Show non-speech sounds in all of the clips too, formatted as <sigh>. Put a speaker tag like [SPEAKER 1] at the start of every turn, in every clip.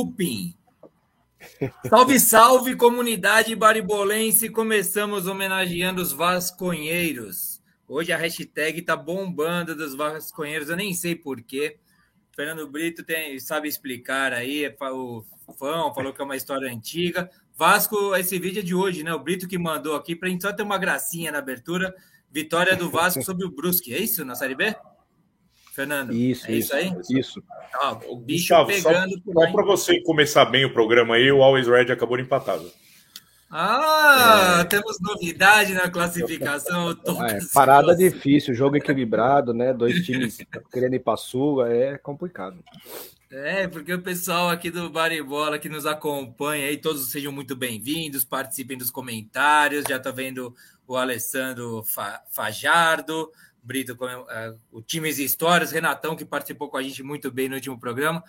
[SPEAKER 1] looping. Salve, salve, comunidade baribolense! Começamos homenageando os vasconheiros. Hoje a hashtag tá bombando dos vasconheiros, eu nem sei porquê. Fernando Brito tem, sabe explicar aí, é o fã falou que é uma história antiga. Vasco, esse vídeo é de hoje, né? O Brito que mandou aqui para a gente só ter uma gracinha na abertura. Vitória do Vasco <laughs> sobre o Brusque, é isso na Série B? Fernando?
[SPEAKER 2] Isso, é isso,
[SPEAKER 1] aí?
[SPEAKER 2] Isso.
[SPEAKER 1] Ah, o bicho Gustavo, pegando
[SPEAKER 3] só, só para você começar bem o programa aí, o Always Red acabou empatado.
[SPEAKER 1] Ah, é. temos novidade na classificação. <laughs>
[SPEAKER 2] É, parada difícil, jogo equilibrado, né? Dois times <laughs> querendo ir para sul, é complicado.
[SPEAKER 1] É, porque o pessoal aqui do Baribola que nos acompanha aí, todos sejam muito bem-vindos, participem dos comentários. Já tá vendo o Alessandro Fajardo, Brito, uh, o Times e Histórias, Renatão, que participou com a gente muito bem no último programa.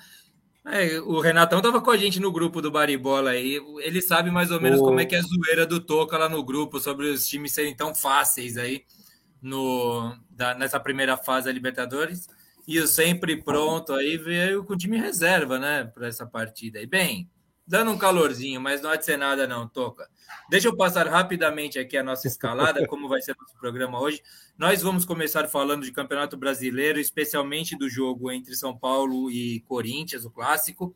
[SPEAKER 1] É, o Renatão estava com a gente no grupo do Baribola aí. Ele sabe mais ou menos como é que é a zoeira do Toca lá no grupo sobre os times serem tão fáceis aí no, da, nessa primeira fase da Libertadores. E o sempre pronto aí veio com o time reserva, né, para essa partida. E bem, dando um calorzinho, mas não há de ser nada, não, Toca. Deixa eu passar rapidamente aqui a nossa escalada, <laughs> como vai ser nosso programa hoje. Nós vamos começar falando de Campeonato Brasileiro, especialmente do jogo entre São Paulo e Corinthians, o clássico.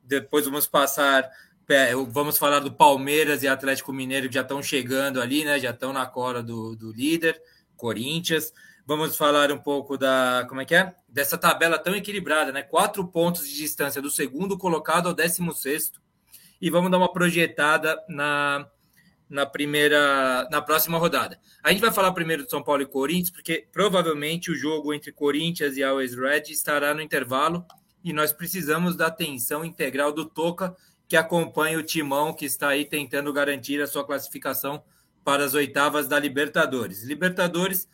[SPEAKER 1] Depois vamos passar, vamos falar do Palmeiras e Atlético Mineiro, que já estão chegando ali, né? Já estão na cola do, do líder, Corinthians. Vamos falar um pouco da. Como é que é? Dessa tabela tão equilibrada, né? Quatro pontos de distância do segundo colocado ao décimo sexto e vamos dar uma projetada na, na primeira, na próxima rodada. A gente vai falar primeiro de São Paulo e Corinthians, porque provavelmente o jogo entre Corinthians e Always Red estará no intervalo e nós precisamos da atenção integral do Toca, que acompanha o timão que está aí tentando garantir a sua classificação para as oitavas da Libertadores. Libertadores,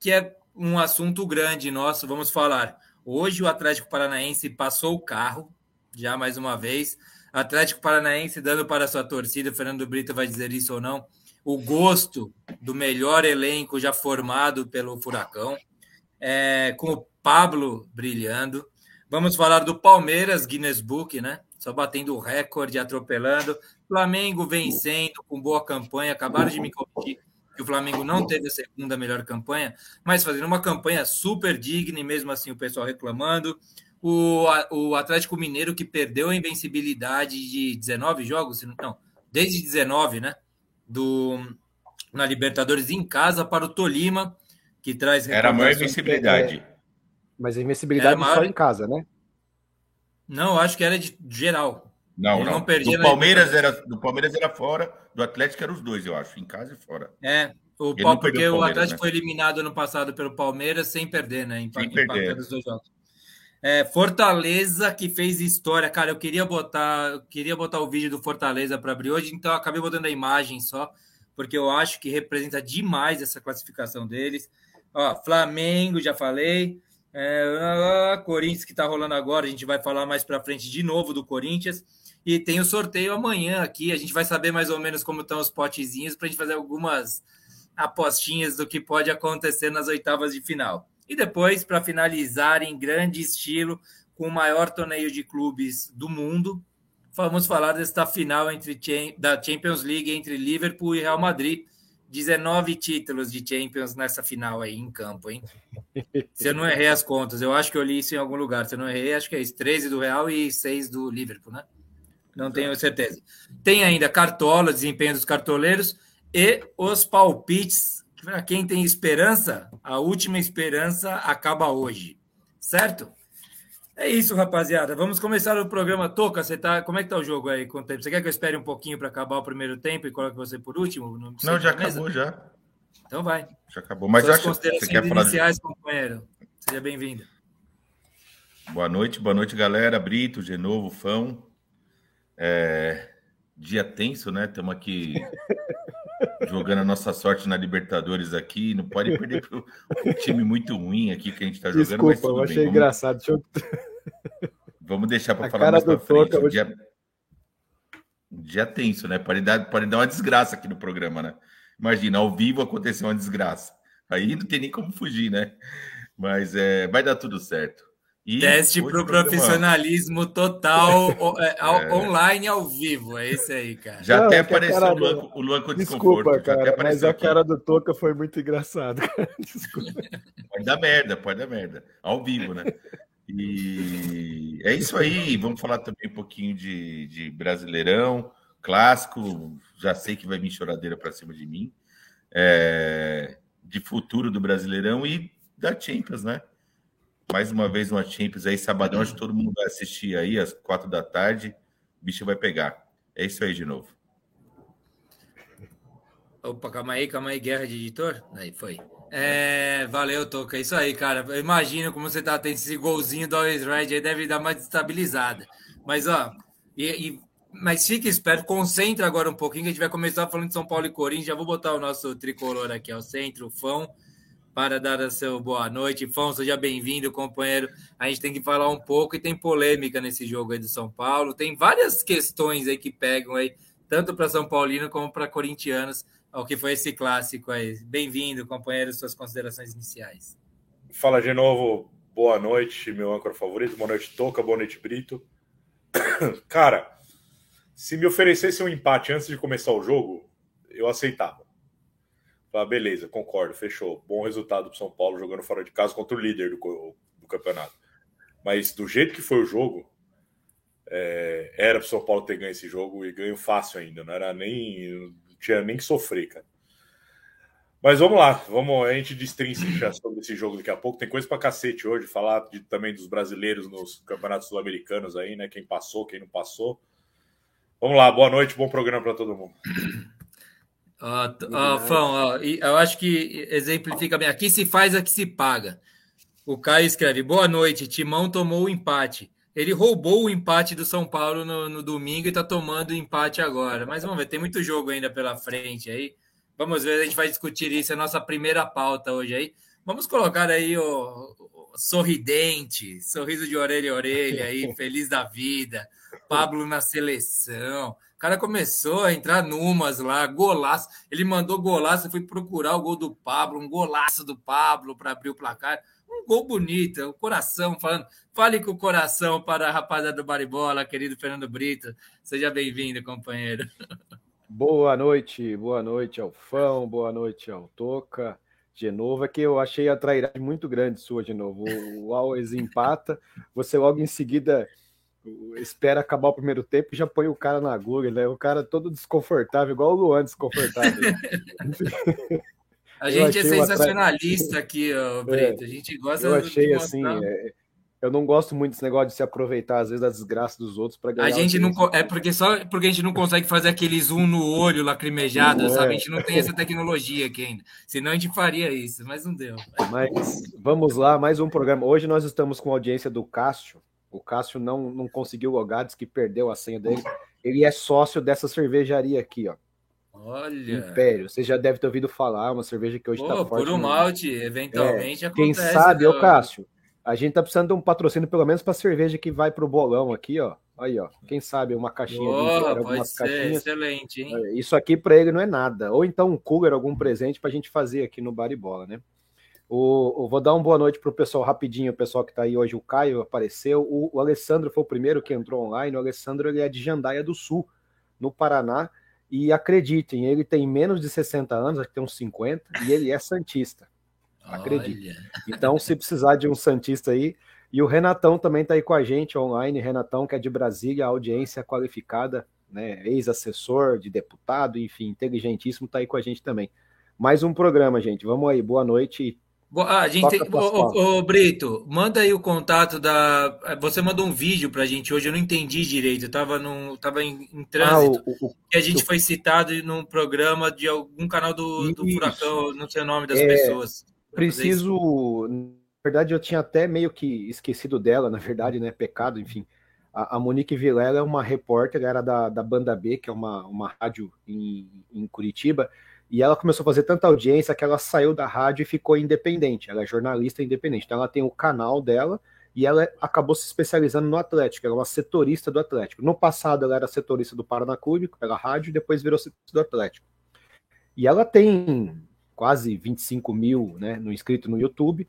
[SPEAKER 1] que é um assunto grande nosso, vamos falar. Hoje o Atlético Paranaense passou o carro, já mais uma vez, Atlético Paranaense dando para sua torcida, Fernando Brito vai dizer isso ou não, o gosto do melhor elenco já formado pelo Furacão, é, com o Pablo brilhando. Vamos falar do Palmeiras, Guinness Book, né? Só batendo o recorde, atropelando. Flamengo vencendo com boa campanha. Acabaram de me corrigir que o Flamengo não teve a segunda melhor campanha, mas fazendo uma campanha super digna e mesmo assim o pessoal reclamando o, o Atlético Mineiro que perdeu a invencibilidade de 19 jogos, não, desde 19, né? Do, na Libertadores em casa para o Tolima, que traz.
[SPEAKER 3] Era a maior invencibilidade. É,
[SPEAKER 2] mas a invencibilidade maior... só em casa, né?
[SPEAKER 1] Não, acho que era de geral.
[SPEAKER 3] Não, Ele não. não perdia do Palmeiras era do Palmeiras era fora, do Atlético era os dois, eu acho, em casa e fora.
[SPEAKER 1] É, o, porque o, o Atlético né? foi eliminado ano passado pelo Palmeiras sem perder, né? Em,
[SPEAKER 3] sem perder.
[SPEAKER 1] Dos dois jogos. É, Fortaleza que fez história, cara. Eu queria botar, eu queria botar o vídeo do Fortaleza para abrir hoje, então acabei botando a imagem só, porque eu acho que representa demais essa classificação deles. Ó, Flamengo, já falei. É, Corinthians que está rolando agora, a gente vai falar mais para frente de novo do Corinthians. E tem o sorteio amanhã aqui. A gente vai saber mais ou menos como estão os potezinhos para a gente fazer algumas apostinhas do que pode acontecer nas oitavas de final. E depois, para finalizar em grande estilo, com o maior torneio de clubes do mundo, vamos falar desta final entre da Champions League entre Liverpool e Real Madrid. 19 títulos de Champions nessa final aí em campo, hein? <laughs> Se eu não errei as contas, eu acho que eu li isso em algum lugar. Se eu não errei, acho que é isso: 13 do Real e 6 do Liverpool, né? Não tenho certeza. Tem ainda Cartola, desempenho dos cartoleiros e os palpites para quem tem esperança, a última esperança acaba hoje, certo? É isso, rapaziada. Vamos começar o programa. Toca, você tá. Como é que tá o jogo aí com o tempo? Você quer que eu espere um pouquinho para acabar o primeiro tempo e coloque você por último?
[SPEAKER 3] Não, Não já acabou já.
[SPEAKER 1] Então vai.
[SPEAKER 3] Já acabou. Mas
[SPEAKER 1] Suas acho que você quer falar iniciais, de... companheiro. Seja bem-vindo.
[SPEAKER 3] Boa noite, boa noite, galera. Brito, de novo, Fão. É... Dia tenso, né? Estamos aqui <laughs> jogando a nossa sorte na Libertadores aqui. Não pode perder para um time muito ruim aqui que a gente está jogando.
[SPEAKER 2] Desculpa, eu achei bem. engraçado. Deixa
[SPEAKER 3] eu... Vamos deixar para falar mais para frente. Um dia... um dia tenso, né? Pode dar, pode dar uma desgraça aqui no programa, né? Imagina, ao vivo aconteceu uma desgraça. Aí não tem nem como fugir, né? Mas é, vai dar tudo certo.
[SPEAKER 1] E Teste para o profissionalismo total <laughs> é, é. online ao vivo. É isso aí, cara.
[SPEAKER 3] Já Não, até apareceu o Luan, o Luan com
[SPEAKER 2] Desculpa, cara, mas a aqui. cara do Toca foi muito engraçada. <laughs> Desculpa.
[SPEAKER 3] Pode dar merda, pode dar merda. Ao vivo, né? E é isso aí. Vamos falar também um pouquinho de, de Brasileirão, clássico. Já sei que vai vir choradeira para cima de mim. É, de futuro do Brasileirão e da Champions, né? Mais uma vez uma Champions aí, sabadão, acho que todo mundo vai assistir aí às quatro da tarde. O bicho vai pegar. É isso aí de novo.
[SPEAKER 1] Opa, calma aí, calma aí, guerra de editor. Aí foi. É, valeu, Toca. É isso aí, cara. Eu imagino como você tá tendo esse golzinho do Always Red aí, deve dar uma destabilizada. Mas, ó, e, e, mas fique esperto, concentra agora um pouquinho, que a gente vai começar falando de São Paulo e Corinthians. Já vou botar o nosso tricolor aqui ao centro, o Fão para dar a seu boa noite. Fão, seja bem-vindo, companheiro. A gente tem que falar um pouco e tem polêmica nesse jogo aí do São Paulo. Tem várias questões aí que pegam aí, tanto para São Paulino como para corintianos, ao que foi esse clássico aí. Bem-vindo, companheiro, suas considerações iniciais.
[SPEAKER 4] Fala de novo, boa noite, meu âncora favorito. Boa noite, Toca, boa noite, Brito. <coughs> Cara, se me oferecesse um empate antes de começar o jogo, eu aceitava. Ah, beleza, concordo, fechou. Bom resultado do São Paulo jogando fora de casa contra o líder do, do campeonato. Mas do jeito que foi o jogo, é, era para São Paulo ter ganho esse jogo e ganho fácil ainda. Não era nem. Não tinha nem que sofrer, cara. Mas vamos lá, vamos, a gente destrincha sobre esse jogo daqui a pouco. Tem coisa para cacete hoje, falar de, também dos brasileiros nos campeonatos sul-americanos aí, né? Quem passou, quem não passou. Vamos lá, boa noite, bom programa para todo mundo.
[SPEAKER 1] Ó, ó, Fão, ó, eu acho que exemplifica bem. Aqui se faz, aqui se paga. O Caio escreve: Boa noite, Timão tomou o empate. Ele roubou o empate do São Paulo no, no domingo e está tomando o empate agora. Mas vamos ver, tem muito jogo ainda pela frente aí. Vamos ver, a gente vai discutir isso, é a nossa primeira pauta hoje aí. Vamos colocar aí o, o sorridente, sorriso de orelha a orelha aí, <laughs> feliz da vida. Pablo na seleção cara começou a entrar numas lá, golaço. Ele mandou golaço, eu fui procurar o gol do Pablo, um golaço do Pablo para abrir o placar. Um gol bonito, o coração falando. Fale com o coração para a rapaziada do Baribola, querido Fernando Brito. Seja bem-vindo, companheiro. <laughs>
[SPEAKER 2] Boa noite, boa noite ao Fão, boa noite ao Toca. De novo, é que eu achei a trairagem muito grande sua de novo. O Always empata, você logo em seguida espera acabar o primeiro tempo e já põe o cara na agulha, né? O cara todo desconfortável, igual o Luan desconfortável.
[SPEAKER 1] a gente é sensacionalista aqui, ó, Brito. É, a gente gosta
[SPEAKER 2] Eu achei assim. É, eu não gosto muito desse negócio de se aproveitar, às vezes, da desgraça dos outros para ganhar.
[SPEAKER 1] A gente não é porque só porque a gente não consegue fazer aquele zoom no olho lacrimejado, sabe? A gente não tem essa tecnologia aqui ainda. Senão a gente faria isso, mas não deu.
[SPEAKER 2] Mas vamos lá, mais um programa. Hoje nós estamos com a audiência do Cássio. O Cássio não, não conseguiu logar, disse que perdeu a senha dele. Ele é sócio dessa cervejaria aqui, ó.
[SPEAKER 1] Olha.
[SPEAKER 2] Império. Você já deve ter ouvido falar, uma cerveja que hoje está forte.
[SPEAKER 1] Por um malte, eventualmente
[SPEAKER 2] é, Quem sabe, ô Cássio, a gente tá precisando de um patrocínio pelo menos para cerveja que vai pro bolão aqui, ó. Aí, ó. Quem sabe uma caixinha
[SPEAKER 1] Boa, de algumas ser, caixinhas. Excelente, hein?
[SPEAKER 2] É, isso aqui para ele não é nada. Ou então um cooler, algum presente para a gente fazer aqui no Baribola, né? O, vou dar uma boa noite para o pessoal rapidinho, o pessoal que está aí hoje. O Caio apareceu. O, o, Alessandro foi o primeiro que entrou online. O Alessandro ele é de Jandaia do Sul, no Paraná. E acreditem, ele tem menos de 60 anos, acho que tem uns 50, e ele é Santista. <laughs> Acredite. Então, se precisar de um Santista aí. E o Renatão também está aí com a gente online. Renatão, que é de Brasília, audiência qualificada, né? Ex-assessor de deputado, enfim, inteligentíssimo, está aí com a gente também. Mais um programa, gente. Vamos aí, boa noite
[SPEAKER 1] a gente tem... ô, ô, Brito, manda aí o contato da. Você mandou um vídeo pra gente hoje, eu não entendi direito. Eu tava, num... tava em, em trânsito. Ah, o, o, que a gente o... foi citado num programa de algum canal do, do Furacão, não sei o nome das é, pessoas.
[SPEAKER 2] Preciso. Na verdade, eu tinha até meio que esquecido dela, na verdade, né? Pecado, enfim. A, a Monique Vilela é uma repórter, era da, da Banda B, que é uma, uma rádio em, em Curitiba. E ela começou a fazer tanta audiência que ela saiu da rádio e ficou independente. Ela é jornalista independente. Então ela tem o canal dela e ela acabou se especializando no Atlético. Ela é uma setorista do Atlético. No passado ela era setorista do Paraná Clube, pela rádio, e depois virou setorista do Atlético. E ela tem quase 25 mil né, no inscrito no YouTube.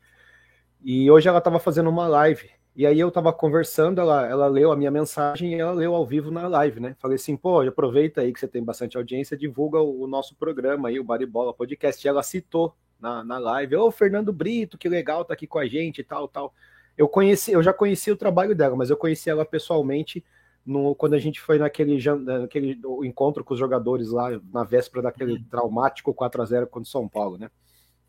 [SPEAKER 2] E hoje ela estava fazendo uma live E aí eu tava conversando, ela, ela leu a minha mensagem e ela leu ao vivo na live, né? Falei assim, pô, aproveita aí que você tem bastante audiência, divulga o, o nosso programa aí, o Baribola Podcast. E ela citou na, na live, ô, Fernando Brito, que legal tá aqui com a gente e tal, tal. Eu conheci, eu já conheci o trabalho dela, mas eu conheci ela pessoalmente no, quando a gente foi naquele, naquele encontro com os jogadores lá na véspera daquele uhum. traumático 4 a 0 contra o São Paulo, né?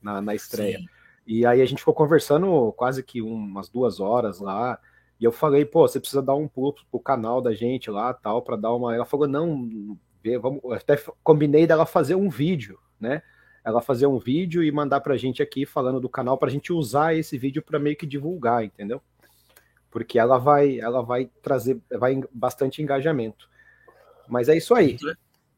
[SPEAKER 2] Na, na estreia. Sim. E aí a gente ficou conversando quase que umas duas horas lá. E eu falei, pô, você precisa dar um pulo pro canal da gente lá, tal, para dar uma. Ela falou, não, vamos. Eu até combinei dela fazer um vídeo, né? Ela fazer um vídeo e mandar pra gente aqui falando do canal pra gente usar esse vídeo para meio que divulgar, entendeu? porque ela vai, ela vai trazer vai bastante engajamento. Mas é isso aí.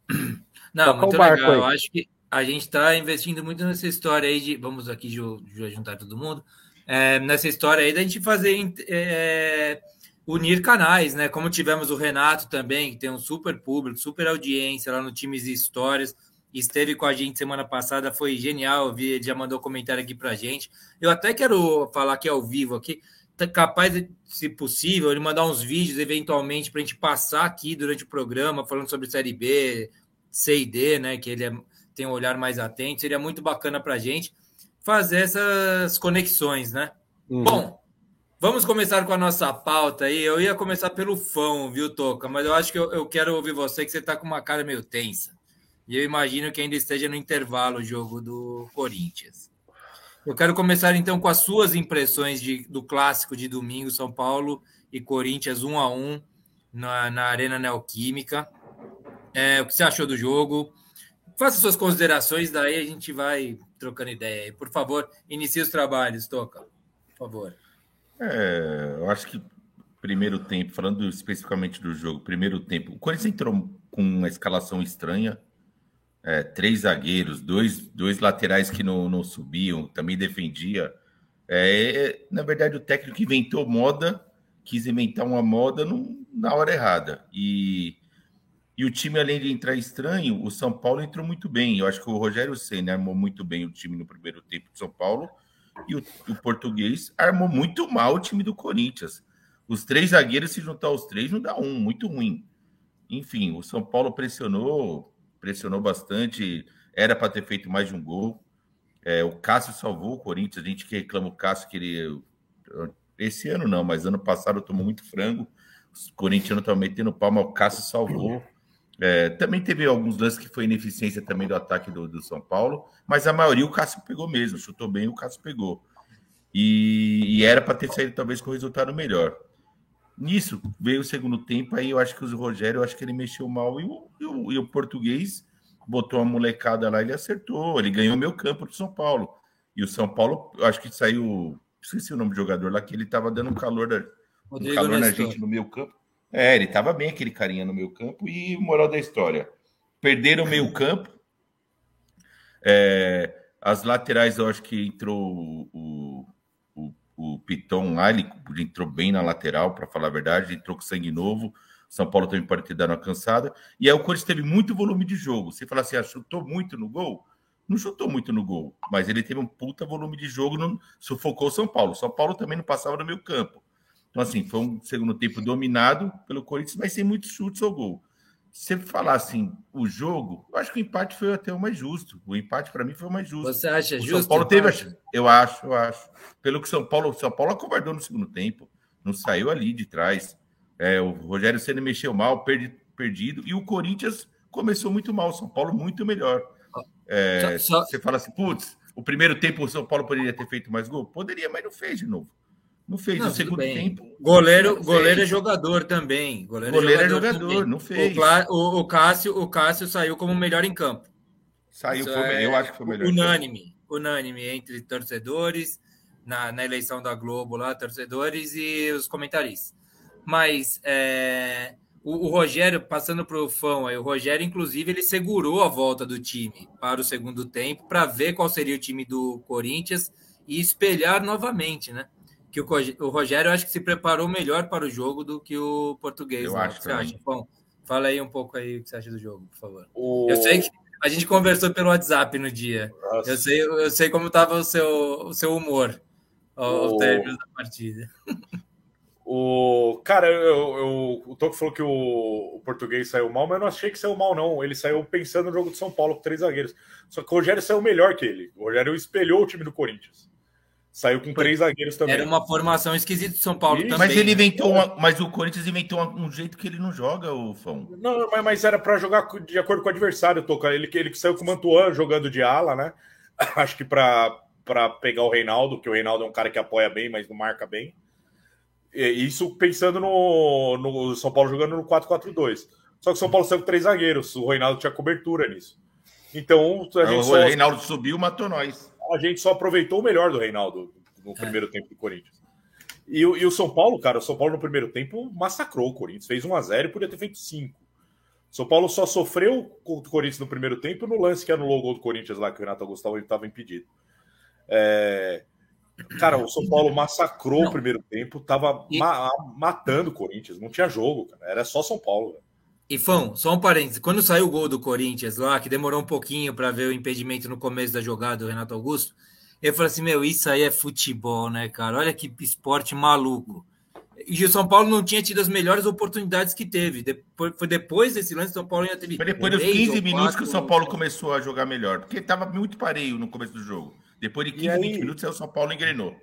[SPEAKER 2] <clears throat>
[SPEAKER 1] Não, Toca muito legal. Eu acho que a gente está investindo muito nessa história aí de. Vamos aqui juntar todo mundo. É, nessa história aí da gente fazer é, unir canais, né? Como tivemos o Renato também, que tem um super público, super audiência lá no Times e Histórias. Esteve com a gente semana passada, foi genial. Vi, ele já mandou comentário aqui pra gente. Eu até quero falar aqui ao vivo aqui. Tá capaz, se possível, ele mandar uns vídeos eventualmente para a gente passar aqui durante o programa, falando sobre Série B, C e D, né? Que ele é, tem um olhar mais atento. Seria muito bacana para a gente fazer essas conexões, né? Uhum. Bom, vamos começar com a nossa pauta aí. Eu ia começar pelo fã, viu, Toca? Mas eu acho que eu, eu quero ouvir você, que você está com uma cara meio tensa. E eu imagino que ainda esteja no intervalo o jogo do Corinthians. Eu quero começar então com as suas impressões de, do clássico de domingo, São Paulo e Corinthians 1 a 1 na, na Arena Neoquímica. É, o que você achou do jogo? Faça suas considerações, daí a gente vai trocando ideia. Por favor, inicie os trabalhos, Toca. Por favor.
[SPEAKER 3] É, eu acho que primeiro tempo, falando especificamente do jogo, primeiro tempo, o Corinthians entrou com uma escalação estranha é, três zagueiros, dois, dois laterais que não, não subiam, também defendia. É, na verdade, o técnico inventou moda, quis inventar uma moda no, na hora errada. E, e o time, além de entrar estranho, o São Paulo entrou muito bem. Eu acho que o Rogério Senna armou muito bem o time no primeiro tempo do São Paulo. E o, o português armou muito mal o time do Corinthians. Os três zagueiros, se juntar os três, não dá um, muito ruim. Enfim, o São Paulo pressionou, pressionou bastante, era para ter feito mais de um gol. É, o Cássio salvou o Corinthians, a gente que reclama o Cássio que ele. Esse ano não, mas ano passado tomou muito frango. Os corintianos estavam metendo palma, o Cássio salvou. É, também teve alguns lances que foi ineficiência também do ataque do, do, São Paulo, mas a maioria o Cássio pegou mesmo, chutou bem, o Cássio pegou. E, e era para ter saído talvez com resultado melhor. Nisso, veio o segundo tempo, aí eu acho que o Rogério, eu acho que ele mexeu mal e o, e o, e o português botou a molecada lá, ele acertou, ele ganhou meu campo do São Paulo. E o São Paulo, eu acho que saiu, esqueci o nome do jogador lá, que ele tava dando um calor, da, um calor na gente no meu campo. É, ele tava bem aquele carinha no meu campo e moral da história. Perderam o meio campo. É, as laterais, eu acho que entrou o, o Piton lá, ele entrou bem na lateral, para falar a verdade, entrou com sangue novo. São Paulo também pode ter dado uma cansada. E aí o Corinthians teve muito volume de jogo. Você fala assim, ah, chutou muito no gol? Não chutou muito no gol, mas ele teve um puta volume de jogo, não sufocou o São Paulo. São Paulo também não passava no meio campo. Então, assim, foi um segundo tempo dominado pelo Corinthians, mas sem muitos chutes ao gol se falar assim, o jogo, eu acho que o empate foi até o mais justo. O empate para mim foi o mais justo.
[SPEAKER 1] Você acha
[SPEAKER 3] o
[SPEAKER 1] justo?
[SPEAKER 3] São Paulo teve, eu acho, eu acho. Pelo que São Paulo, São Paulo acovardou no segundo tempo, não saiu ali de trás. É, o Rogério Ceni mexeu mal, perdi, perdido, e o Corinthians começou muito mal, o São Paulo muito melhor. É, só, só... Você fala assim, putz, o primeiro tempo o São Paulo poderia ter feito mais gol? Poderia, mas não fez de novo. Não fez. Não, no segundo tempo.
[SPEAKER 1] Goleiro, goleiro é jogador também. Goleiro,
[SPEAKER 3] é goleiro é jogador, é jogador não fez.
[SPEAKER 1] O, o, o, Cássio, o Cássio saiu como melhor em campo.
[SPEAKER 3] Saiu, foi, é eu acho que foi melhor.
[SPEAKER 1] Unânime. Unânime entre torcedores, na, na eleição da Globo lá, torcedores e os comentaristas. Mas é, o, o, Rogério, passando para o fã aí, o Rogério, inclusive, ele segurou a volta do time para o segundo tempo para ver qual seria o time do Corinthians e espelhar novamente, né? Que o Rogério acho que se preparou melhor para o jogo do que o português.
[SPEAKER 3] Eu né? acho
[SPEAKER 1] que você acha? Bom, fala aí um pouco aí o que você acha do jogo, por favor. O... Eu sei que a gente conversou pelo WhatsApp no dia. Eu sei, eu sei como estava o seu, o seu humor ao, o... término da partida. <laughs>
[SPEAKER 4] O cara, eu, eu, o Toco falou que o, o, português saiu mal, mas eu não achei que saiu mal, não. Ele saiu pensando no jogo de São Paulo com três zagueiros. Só que o Rogério saiu melhor que ele. O Rogério espelhou o time do Corinthians. Saiu com três zagueiros também.
[SPEAKER 1] Era uma formação esquisita de São Paulo também.
[SPEAKER 3] Mas ele inventou uma, mas o Corinthians inventou um jeito que ele não joga, o Fão.
[SPEAKER 4] Não, mas, mas era para jogar de acordo com o adversário, Toca. Ele, ele saiu com o Mantuan jogando de ala, né? <laughs> Acho que para pegar o Reinaldo, que o Reinaldo é um cara que apoia bem, mas não marca bem. Isso pensando no, no São Paulo jogando no 4-4-2. Só que o São Paulo saiu com três zagueiros. O Reinaldo tinha cobertura nisso. Então,
[SPEAKER 3] a gente o só... Reinaldo subiu matou nós.
[SPEAKER 4] A gente só aproveitou o melhor do Reinaldo no primeiro é. tempo do Corinthians. E, e, o São Paulo, cara, o São Paulo no primeiro tempo massacrou o Corinthians. Fez 1 a 0 e podia ter feito 5. São Paulo só sofreu com o Corinthians no primeiro tempo no lance que anulou o gol do Corinthians lá, que o Renato Augusto estava impedido. É... Cara, o São Paulo massacrou não. o primeiro tempo, tava e... ma matando o Corinthians, não tinha jogo, cara. era só São Paulo.
[SPEAKER 1] E Fão, só um parênteses, quando saiu o gol do Corinthians lá, que demorou um pouquinho para ver o impedimento no começo da jogada do Renato Augusto, eu falei assim, meu, isso aí é futebol, né, cara? Olha que esporte maluco. E o São Paulo não tinha tido as melhores oportunidades que teve. Depois, foi depois desse lance, o São Paulo ainda teve.
[SPEAKER 3] Foi depois dos 15 minutos que o São Paulo começou a jogar melhor, porque estava muito pareio no começo do jogo. Depois de 15, aí, 20 minutos, o São Paulo engrenou.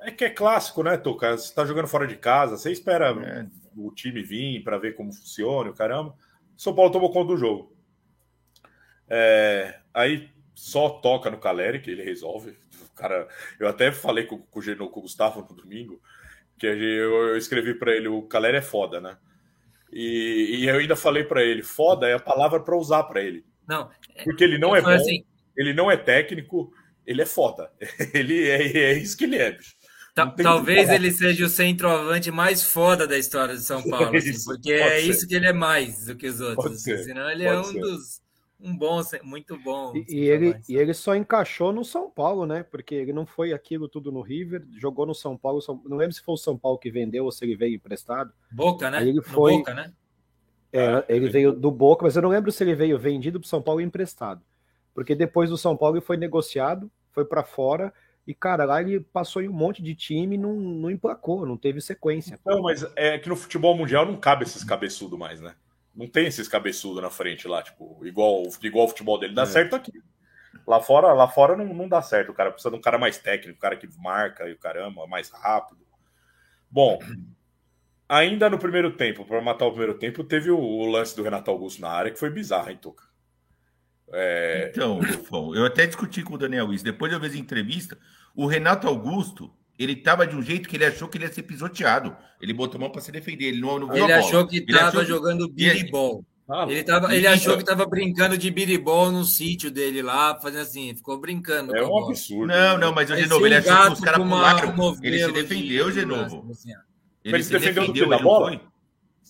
[SPEAKER 4] É que é clássico, né, Toca? Você está jogando fora de casa, você espera é. O time vir para ver como funciona, o caramba. São Paulo tomou conta do jogo. É, aí só toca no Caleri, que ele resolve. Cara, eu até falei com, com, o, com o Gustavo no domingo, que eu, eu escrevi para ele: o Caleri é foda, né? E, e eu ainda falei para ele: foda é a palavra para usar para ele.
[SPEAKER 1] Não,
[SPEAKER 4] porque ele não é bom, assim, ele não é técnico, ele é foda. <laughs> Ele é, é isso que ele é, bicho.
[SPEAKER 1] Talvez ele seja o centroavante mais foda da história de São Paulo, assim, porque é ser. isso que ele é mais do que os outros. Assim, senão ele é um ser. dos um bom, muito bom.
[SPEAKER 2] E, e ele, e ele só encaixou no São Paulo, né? Porque ele não foi aquilo tudo no River, jogou no São Paulo. São, não lembro se foi o São Paulo que vendeu ou se ele veio emprestado.
[SPEAKER 1] Boca, né?
[SPEAKER 2] Aí ele foi.
[SPEAKER 1] Boca, né?
[SPEAKER 2] É, ele veio do Boca, mas eu não lembro se ele veio vendido para São Paulo emprestado. Porque depois do São Paulo ele foi negociado, foi para fora e, cara, lá ele passou em um monte de time e não, não emplacou, não teve sequência.
[SPEAKER 4] Não, mas é que no futebol mundial não cabe esses cabeçudos mais, né? Não tem esses cabeçudos na frente lá, tipo, igual, igual o futebol dele. Dá é. certo aqui. Lá fora, lá fora não, não dá certo. O cara precisa de um cara mais técnico, um cara que marca e o caramba, mais rápido. Bom, ainda no primeiro tempo, para matar o primeiro tempo, teve o, o, lance do Renato Augusto na área, que foi bizarro, hein, Tuca?
[SPEAKER 3] É... Então, eu até discuti com o Daniel isso. Depois eu vi a entrevista, o Renato Augusto, ele estava de um jeito que ele achou que ele ia ser pisoteado. Ele botou a mão para se defender. Ele não, não
[SPEAKER 1] viu ele a bola. achou que estava jogando biribol. Ah, ele, tava, ele achou que estava brincando de biribol no sítio dele lá, fazendo assim, ficou brincando.
[SPEAKER 4] É um absurdo.
[SPEAKER 3] Não, não, mas de novo, ele achou que os caras pularam. Ele se defendeu, de, novo.
[SPEAKER 4] Assim, ele, se defendeu, defendeu do que, da bola?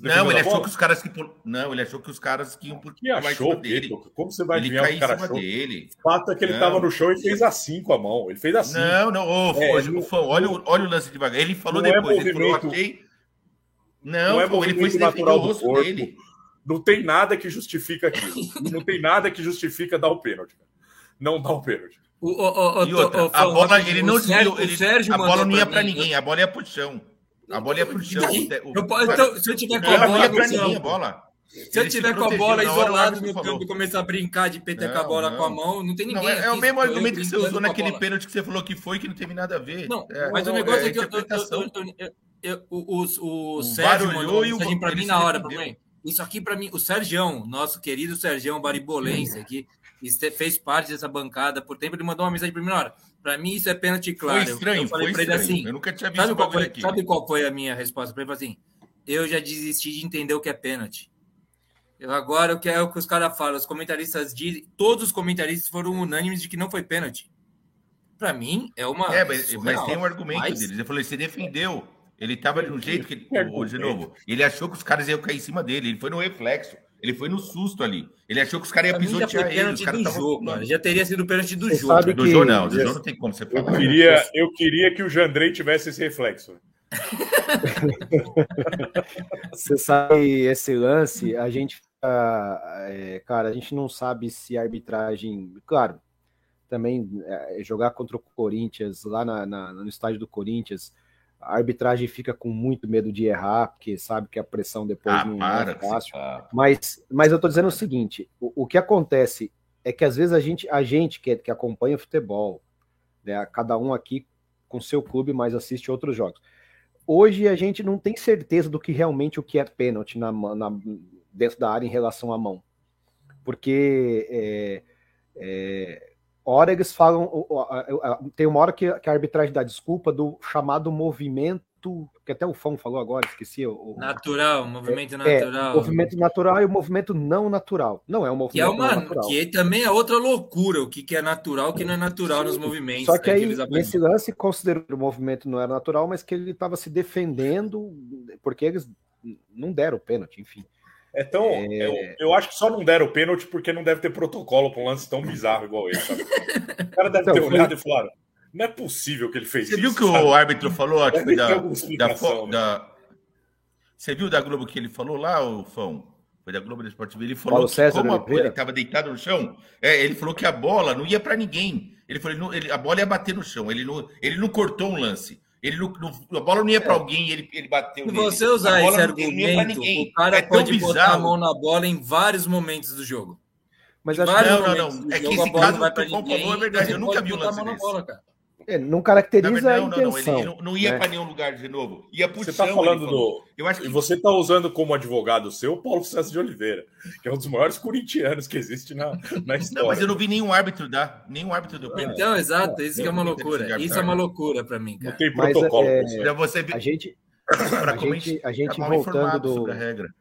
[SPEAKER 3] Não, ele achou que os caras que não, ele achou que os caras que iam
[SPEAKER 4] por que achou dele. Como você vai
[SPEAKER 3] ele caiu em cima achou? dele?
[SPEAKER 4] O fato é que ele estava no chão e fez assim com a mão. Ele fez assim.
[SPEAKER 3] Não, não, ô, é, olha, não, olha, olha o lance devagar. Ele falou é depois, é ele falou, achei. Não, não é pô, ele foi se defender o rosto corpo. dele.
[SPEAKER 4] Não tem nada que justifica aquilo. <laughs> não tem nada que justifica dar o pênalti. Não dá o pênalti.
[SPEAKER 3] O, o, o, e outra, a bola, ele não desviou, ele, a bola não ia para ninguém, a bola ia pro chão. A bola ia pro chão.
[SPEAKER 1] O, então, se eu tiver com a bola, pra ninguém, a bola. Se eu tiver com a bola isolado no campo e começar a brincar de PT com a bola não. com a mão, não tem ninguém. Não,
[SPEAKER 3] é, é, o mesmo argumento que você usou naquele pênalti que você falou que foi, que não teve nada a ver.
[SPEAKER 1] Não, é, mas o negócio é, é que eu, eu, o, o, o Sérgio mandou mensagem para mim na hora, pra mim. Isso aqui para mim, o Sérgio, nosso querido Sérgio Baribolense aqui, fez parte dessa bancada por tempo, ele mandou uma mensagem para mim na hora. Para mim, isso é pênalti claro.
[SPEAKER 3] Foi estranho, eu falei para ele assim. Eu nunca tinha visto
[SPEAKER 1] sabe qual, foi, aqui. sabe qual foi a minha resposta para ele? Assim, eu já desisti de entender o que é pênalti. Eu agora eu quero que os caras falam. Os comentaristas dizem, todos os comentaristas foram unânimes de que não foi pênalti. Para mim, é uma.
[SPEAKER 3] É, mas, mas tem um argumento mas... deles. Ele falou: você defendeu. Ele estava de um jeito que. de novo, ele achou que os caras iam cair em cima dele. Ele foi no reflexo. Ele foi no susto ali. Ele achou que os caras iam pisotear ele. Os caras
[SPEAKER 1] jogo, mano. Já teria sido o pênalti do
[SPEAKER 3] você
[SPEAKER 1] jogo.
[SPEAKER 3] Sabe do que... jogo não. Do jogo não tem como você
[SPEAKER 4] falar. Eu queria, eu queria que o Jandrei tivesse esse reflexo. <laughs>
[SPEAKER 2] você sabe esse lance, a gente, é, cara, a gente não sabe se a arbitragem, claro, também é, jogar contra o Corinthians lá na, na, no estádio do Corinthians, a arbitragem fica com muito medo de errar, porque sabe que a pressão depois
[SPEAKER 3] Ah,
[SPEAKER 2] não
[SPEAKER 3] para
[SPEAKER 2] é
[SPEAKER 3] que você
[SPEAKER 2] fácil.
[SPEAKER 3] fala.
[SPEAKER 2] Mas, mas eu tô dizendo o seguinte: o, o que acontece é que às vezes a gente, a gente que, que acompanha futebol, né, cada um aqui com seu clube, mas assiste outros jogos. Hoje a gente não tem certeza do que realmente o que é pênalti na, na- dentro da área em relação à mão. Porque é, é, hora eles falam. Tem uma hora que, que a arbitragem dá desculpa do chamado movimento, que até o Fão falou agora, esqueci. O, o-
[SPEAKER 1] Natural, movimento
[SPEAKER 2] é,
[SPEAKER 1] natural.
[SPEAKER 2] o movimento natural e o movimento não natural. Não é um
[SPEAKER 1] Que é
[SPEAKER 2] movimento não
[SPEAKER 1] uma.
[SPEAKER 2] natural.
[SPEAKER 1] Que também é outra loucura, o que, que é natural, o que não é natural nos movimentos.
[SPEAKER 2] Só que
[SPEAKER 1] né,
[SPEAKER 2] aí,
[SPEAKER 1] apresentam.
[SPEAKER 2] nesse lance, considerou que o movimento não era natural, mas que ele estava se defendendo, porque eles não deram o pênalti, enfim.
[SPEAKER 4] Então, eu, eu acho que só não deram o pênalti porque não deve ter protocolo para um lance tão bizarro igual esse. Sabe? O cara deve
[SPEAKER 2] Então,
[SPEAKER 4] ter
[SPEAKER 2] foi-
[SPEAKER 4] olhado e falado: não é possível que ele fez
[SPEAKER 3] Você
[SPEAKER 4] isso.
[SPEAKER 3] viu que
[SPEAKER 4] sabe?
[SPEAKER 3] o árbitro falou,
[SPEAKER 4] ter
[SPEAKER 3] da, da,
[SPEAKER 4] né?
[SPEAKER 3] da- Você viu da Globo que ele falou lá, o Fão? Foi da Globo Esporte Ele falou
[SPEAKER 2] Paulo
[SPEAKER 3] que
[SPEAKER 2] César
[SPEAKER 3] como a- ele estava deitado no chão, é, ele falou que a bola não ia para ninguém. Ele falou, ele- a bola ia bater no chão. Ele não, ele não cortou um lance. Ele não, não- a bola não ia para alguém, ele, ele bateu.
[SPEAKER 1] Se
[SPEAKER 3] nele.
[SPEAKER 1] você
[SPEAKER 3] A
[SPEAKER 1] usar esse argumento, o cara
[SPEAKER 3] É
[SPEAKER 1] pode botar a
[SPEAKER 3] bizarro.
[SPEAKER 1] mão na bola em vários momentos do jogo.
[SPEAKER 2] Mas acho
[SPEAKER 1] vários
[SPEAKER 3] Não, não, não. É que esse caso
[SPEAKER 1] vai
[SPEAKER 3] que
[SPEAKER 1] pra
[SPEAKER 3] o Fão
[SPEAKER 1] ninguém,
[SPEAKER 3] falou é verdade, eu nunca vi um
[SPEAKER 1] botar a
[SPEAKER 3] lance
[SPEAKER 1] mão na
[SPEAKER 3] desse.
[SPEAKER 1] bola, cara.
[SPEAKER 2] É, não caracteriza
[SPEAKER 3] verdade,
[SPEAKER 2] a
[SPEAKER 3] não, não, não.
[SPEAKER 2] intenção.
[SPEAKER 3] Ele não, não ia
[SPEAKER 2] né?
[SPEAKER 3] para nenhum lugar de novo. Ia pro
[SPEAKER 4] Você tá
[SPEAKER 3] ele
[SPEAKER 4] falando do.
[SPEAKER 3] Eu acho que
[SPEAKER 4] E você está usando como advogado seu o Paulo César de Oliveira, que é um dos maiores corintianos que existe na, na história.
[SPEAKER 3] Não, mas eu não vi nenhum árbitro dar. Nenhum árbitro deu pênalti.
[SPEAKER 1] Então, exato, isso que é uma
[SPEAKER 3] não,
[SPEAKER 1] loucura.
[SPEAKER 3] não,
[SPEAKER 1] Isso é uma loucura pra mim,
[SPEAKER 4] Não
[SPEAKER 1] cara.
[SPEAKER 4] tem
[SPEAKER 2] Mas,
[SPEAKER 4] protocolo.
[SPEAKER 2] é,
[SPEAKER 4] pra isso.
[SPEAKER 3] Pra você
[SPEAKER 2] A gente, <coughs>
[SPEAKER 3] pra
[SPEAKER 2] a gente, a gente
[SPEAKER 3] tá mal
[SPEAKER 2] voltando
[SPEAKER 3] informado
[SPEAKER 2] do,
[SPEAKER 3] sobre a regra.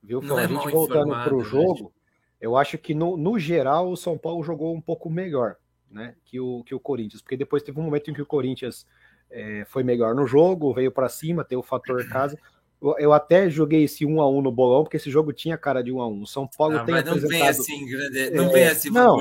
[SPEAKER 2] Viu,
[SPEAKER 1] Não é
[SPEAKER 2] a gente voltando
[SPEAKER 1] informado,
[SPEAKER 2] para o
[SPEAKER 1] né,
[SPEAKER 2] jogo, eu acho que no, no geral o São Paulo jogou um pouco melhor né, que, o, que o Corinthians, porque depois teve um momento em que o Corinthians é, foi melhor no jogo, veio para cima, tem o fator <clears throat> casa. Eu, eu até joguei esse 1 a 1 no bolão, porque esse jogo tinha cara de 1 a 1 O São Paulo
[SPEAKER 1] Ah,
[SPEAKER 2] tem
[SPEAKER 1] mas não vem
[SPEAKER 2] apresentado.
[SPEAKER 1] assim, grande... não
[SPEAKER 2] É,
[SPEAKER 1] vem assim
[SPEAKER 2] não.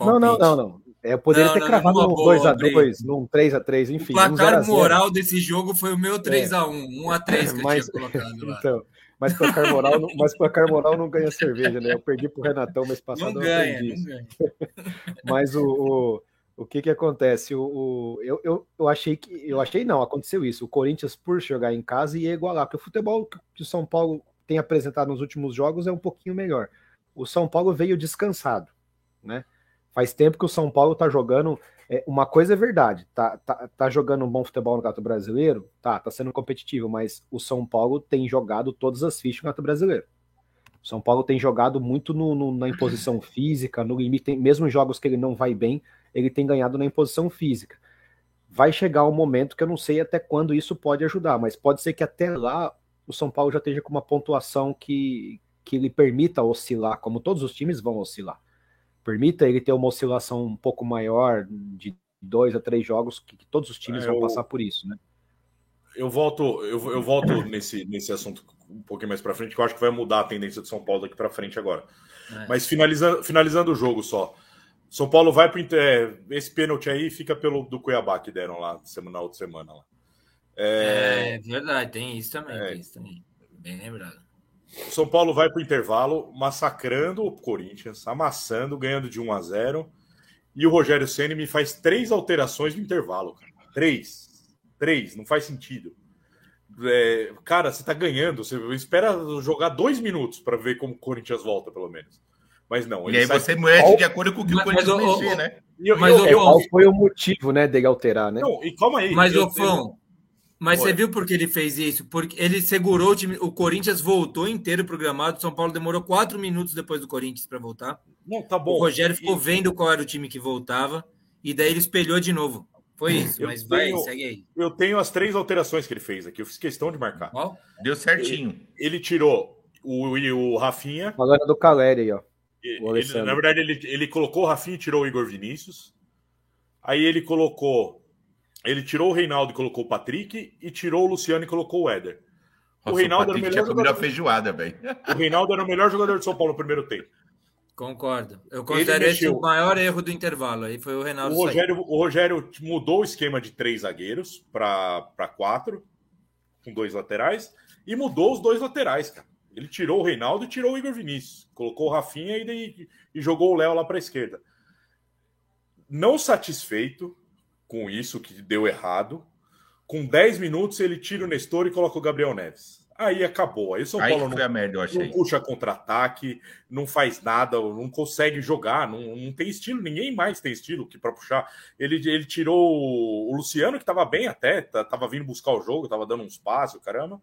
[SPEAKER 2] Não, não, não, não. É, eu poderia
[SPEAKER 1] Não,
[SPEAKER 2] ter
[SPEAKER 1] não,
[SPEAKER 2] cravado num
[SPEAKER 1] boa,
[SPEAKER 2] 2x2, num 3x3,
[SPEAKER 1] O
[SPEAKER 2] enfim. um 0 a
[SPEAKER 1] placar
[SPEAKER 2] 0.
[SPEAKER 1] moral desse jogo foi o meu 3x1, 1x3 que eu <laughs>
[SPEAKER 2] Mas-
[SPEAKER 1] tinha colocado lá.
[SPEAKER 2] Então, mas placar moral, não- mas placar moral não ganha cerveja, né? Eu perdi pro Renatão mês passado.
[SPEAKER 1] Não
[SPEAKER 2] eu
[SPEAKER 1] ganha, não ganha. <laughs>
[SPEAKER 2] Mas o, o, o que que acontece? O, o- eu, eu, eu achei que. Eu achei não, aconteceu isso. O Corinthians, por jogar em casa, ia igualar, porque o futebol que o São Paulo tem apresentado nos últimos jogos é um pouquinho melhor. O São Paulo veio descansado, né? Faz tempo que o São Paulo tá jogando. É, uma coisa é verdade, tá, tá, tá jogando um bom futebol no Gato Brasileiro, tá, tá sendo competitivo, mas o São Paulo tem jogado todas as fichas no Gato Brasileiro. O São Paulo tem jogado muito no- no- na imposição <laughs> física, no limite, tem- mesmo em jogos que ele não vai bem, ele tem ganhado na imposição física. Vai chegar um momento que eu não sei até quando isso pode ajudar, mas pode ser que até lá o São Paulo já esteja com uma pontuação que, que lhe permita oscilar, como todos os times vão oscilar. Permita ele ter uma oscilação um pouco maior de dois a três jogos, que, que todos os times
[SPEAKER 4] É,
[SPEAKER 2] vão
[SPEAKER 4] eu-
[SPEAKER 2] passar por isso, né?
[SPEAKER 4] Eu volto, eu, eu volto nesse, nesse assunto um pouquinho mais para frente, que eu acho que vai mudar a tendência do São Paulo daqui para frente agora.
[SPEAKER 1] É.
[SPEAKER 4] Mas finalizando, finalizando o jogo só. São Paulo vai para esse pênalti aí fica pelo do Cuiabá que deram lá semana, na outra semana lá.
[SPEAKER 1] É verdade, tem isso também,
[SPEAKER 4] É.
[SPEAKER 1] tem isso também. Bem lembrado.
[SPEAKER 4] São Paulo vai para o intervalo, massacrando o Corinthians, amassando, ganhando de 1 a 0. E o Rogério Ceni me faz três alterações no intervalo, cara. Três. Três, não faz sentido. É, cara, você tá ganhando, você espera jogar dois minutos para ver como o Corinthians volta, pelo menos. Mas não,
[SPEAKER 3] E aí
[SPEAKER 4] sai-
[SPEAKER 3] você mexe de acordo com o que
[SPEAKER 1] Mas-
[SPEAKER 3] o Corinthians
[SPEAKER 1] mas,
[SPEAKER 3] mexer, né?
[SPEAKER 4] Eu-
[SPEAKER 1] Mas,
[SPEAKER 4] eu- eu-
[SPEAKER 2] Qual foi o motivo, né, dele alterar, né?
[SPEAKER 4] não, e calma aí.
[SPEAKER 1] Mas, ô Fão, mas você viu por que ele fez isso? Porque ele segurou o time. O Corinthians voltou inteiro programado. O São Paulo demorou quatro minutos depois do Corinthians para voltar.
[SPEAKER 4] Não, tá bom.
[SPEAKER 1] o Rogério ficou vendo qual era o time que voltava. E daí ele espelhou de novo. Foi isso,
[SPEAKER 4] Eu
[SPEAKER 1] mas vai,
[SPEAKER 4] tenho-
[SPEAKER 1] segue aí.
[SPEAKER 4] Eu tenho as três alterações que ele fez aqui, eu fiz questão de marcar.
[SPEAKER 1] Qual?
[SPEAKER 3] Deu certinho.
[SPEAKER 4] Ele tirou o, o Rafinha,
[SPEAKER 2] Falando do Caleri aí, ó.
[SPEAKER 4] Ele-
[SPEAKER 2] Alessandro.
[SPEAKER 4] na verdade, ele, ele colocou o Rafinha e tirou o Igor Vinícius. Aí ele colocou. Ele tirou o Reinaldo e colocou o Patrick. E tirou o Luciano e colocou o Éder.
[SPEAKER 3] Nossa,
[SPEAKER 4] Reinaldo
[SPEAKER 3] o
[SPEAKER 4] era o melhor
[SPEAKER 3] tinha comido a
[SPEAKER 4] jogador.
[SPEAKER 3] feijoada, velho.
[SPEAKER 4] O Reinaldo era o melhor jogador de São Paulo no primeiro tempo.
[SPEAKER 1] Concordo. Eu considero esse
[SPEAKER 4] mexeu.
[SPEAKER 1] o maior erro do intervalo. Aí foi o
[SPEAKER 4] O
[SPEAKER 1] Reinaldo sair.
[SPEAKER 4] Rogério, o Rogério mudou o esquema de três zagueiros para quatro, com dois laterais, e mudou os dois laterais, cara. Ele tirou o Reinaldo e tirou o Igor Vinícius. Colocou o Rafinha e, daí- e jogou o Léo lá para a esquerda. Não satisfeito com isso que deu errado, Com 10 minutos, ele tira o Nestor e coloca o Gabriel Neves. Aí acabou. Aí o São
[SPEAKER 3] Aí
[SPEAKER 4] Paulo não,
[SPEAKER 3] a merda,
[SPEAKER 4] não puxa contra-ataque, não faz nada, não consegue jogar, não, não tem estilo, ninguém mais tem estilo que para puxar. Ele, ele tirou o Luciano, que estava bem até, tá- tava vindo buscar o jogo, tava dando uns passos, caramba,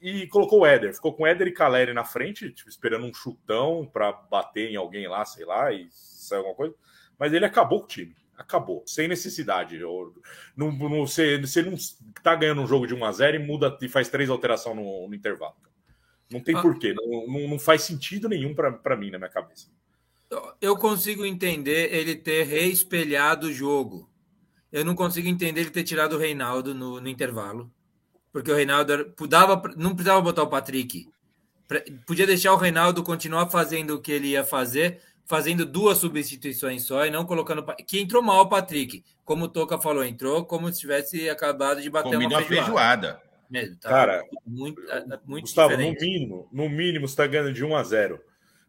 [SPEAKER 4] e colocou o Éder. Ficou com o Éder e Caleri na frente, tipo, esperando um chutão para bater em alguém lá, sei lá, e sair alguma coisa. Mas ele acabou com o time. Acabou, sem necessidade. Não, não, você, você não tá ganhando um jogo de 1 a 0 e muda e faz três alterações no, no intervalo. Não tem
[SPEAKER 1] Ah.
[SPEAKER 4] porquê, não, não, não faz sentido nenhum para mim na minha cabeça.
[SPEAKER 1] Eu consigo entender ele ter reespelhado o jogo. Eu não consigo entender ele ter tirado o Reinaldo no, no intervalo. Porque o Reinaldo era- dava, não precisava botar o Patrick. Podia deixar o Reinaldo continuar fazendo o que ele ia fazer, fazendo duas substituições só e não colocando. Que entrou mal o Patrick. Como o Toca falou, entrou como se tivesse acabado de bater uma feijoada.
[SPEAKER 3] feijoada.
[SPEAKER 1] Mesmo, tá
[SPEAKER 4] Cara,
[SPEAKER 1] muito, é- muito
[SPEAKER 4] Gustavo,
[SPEAKER 1] diferente.
[SPEAKER 4] no mínimo, no mínimo, você tá ganhando de 1 a 0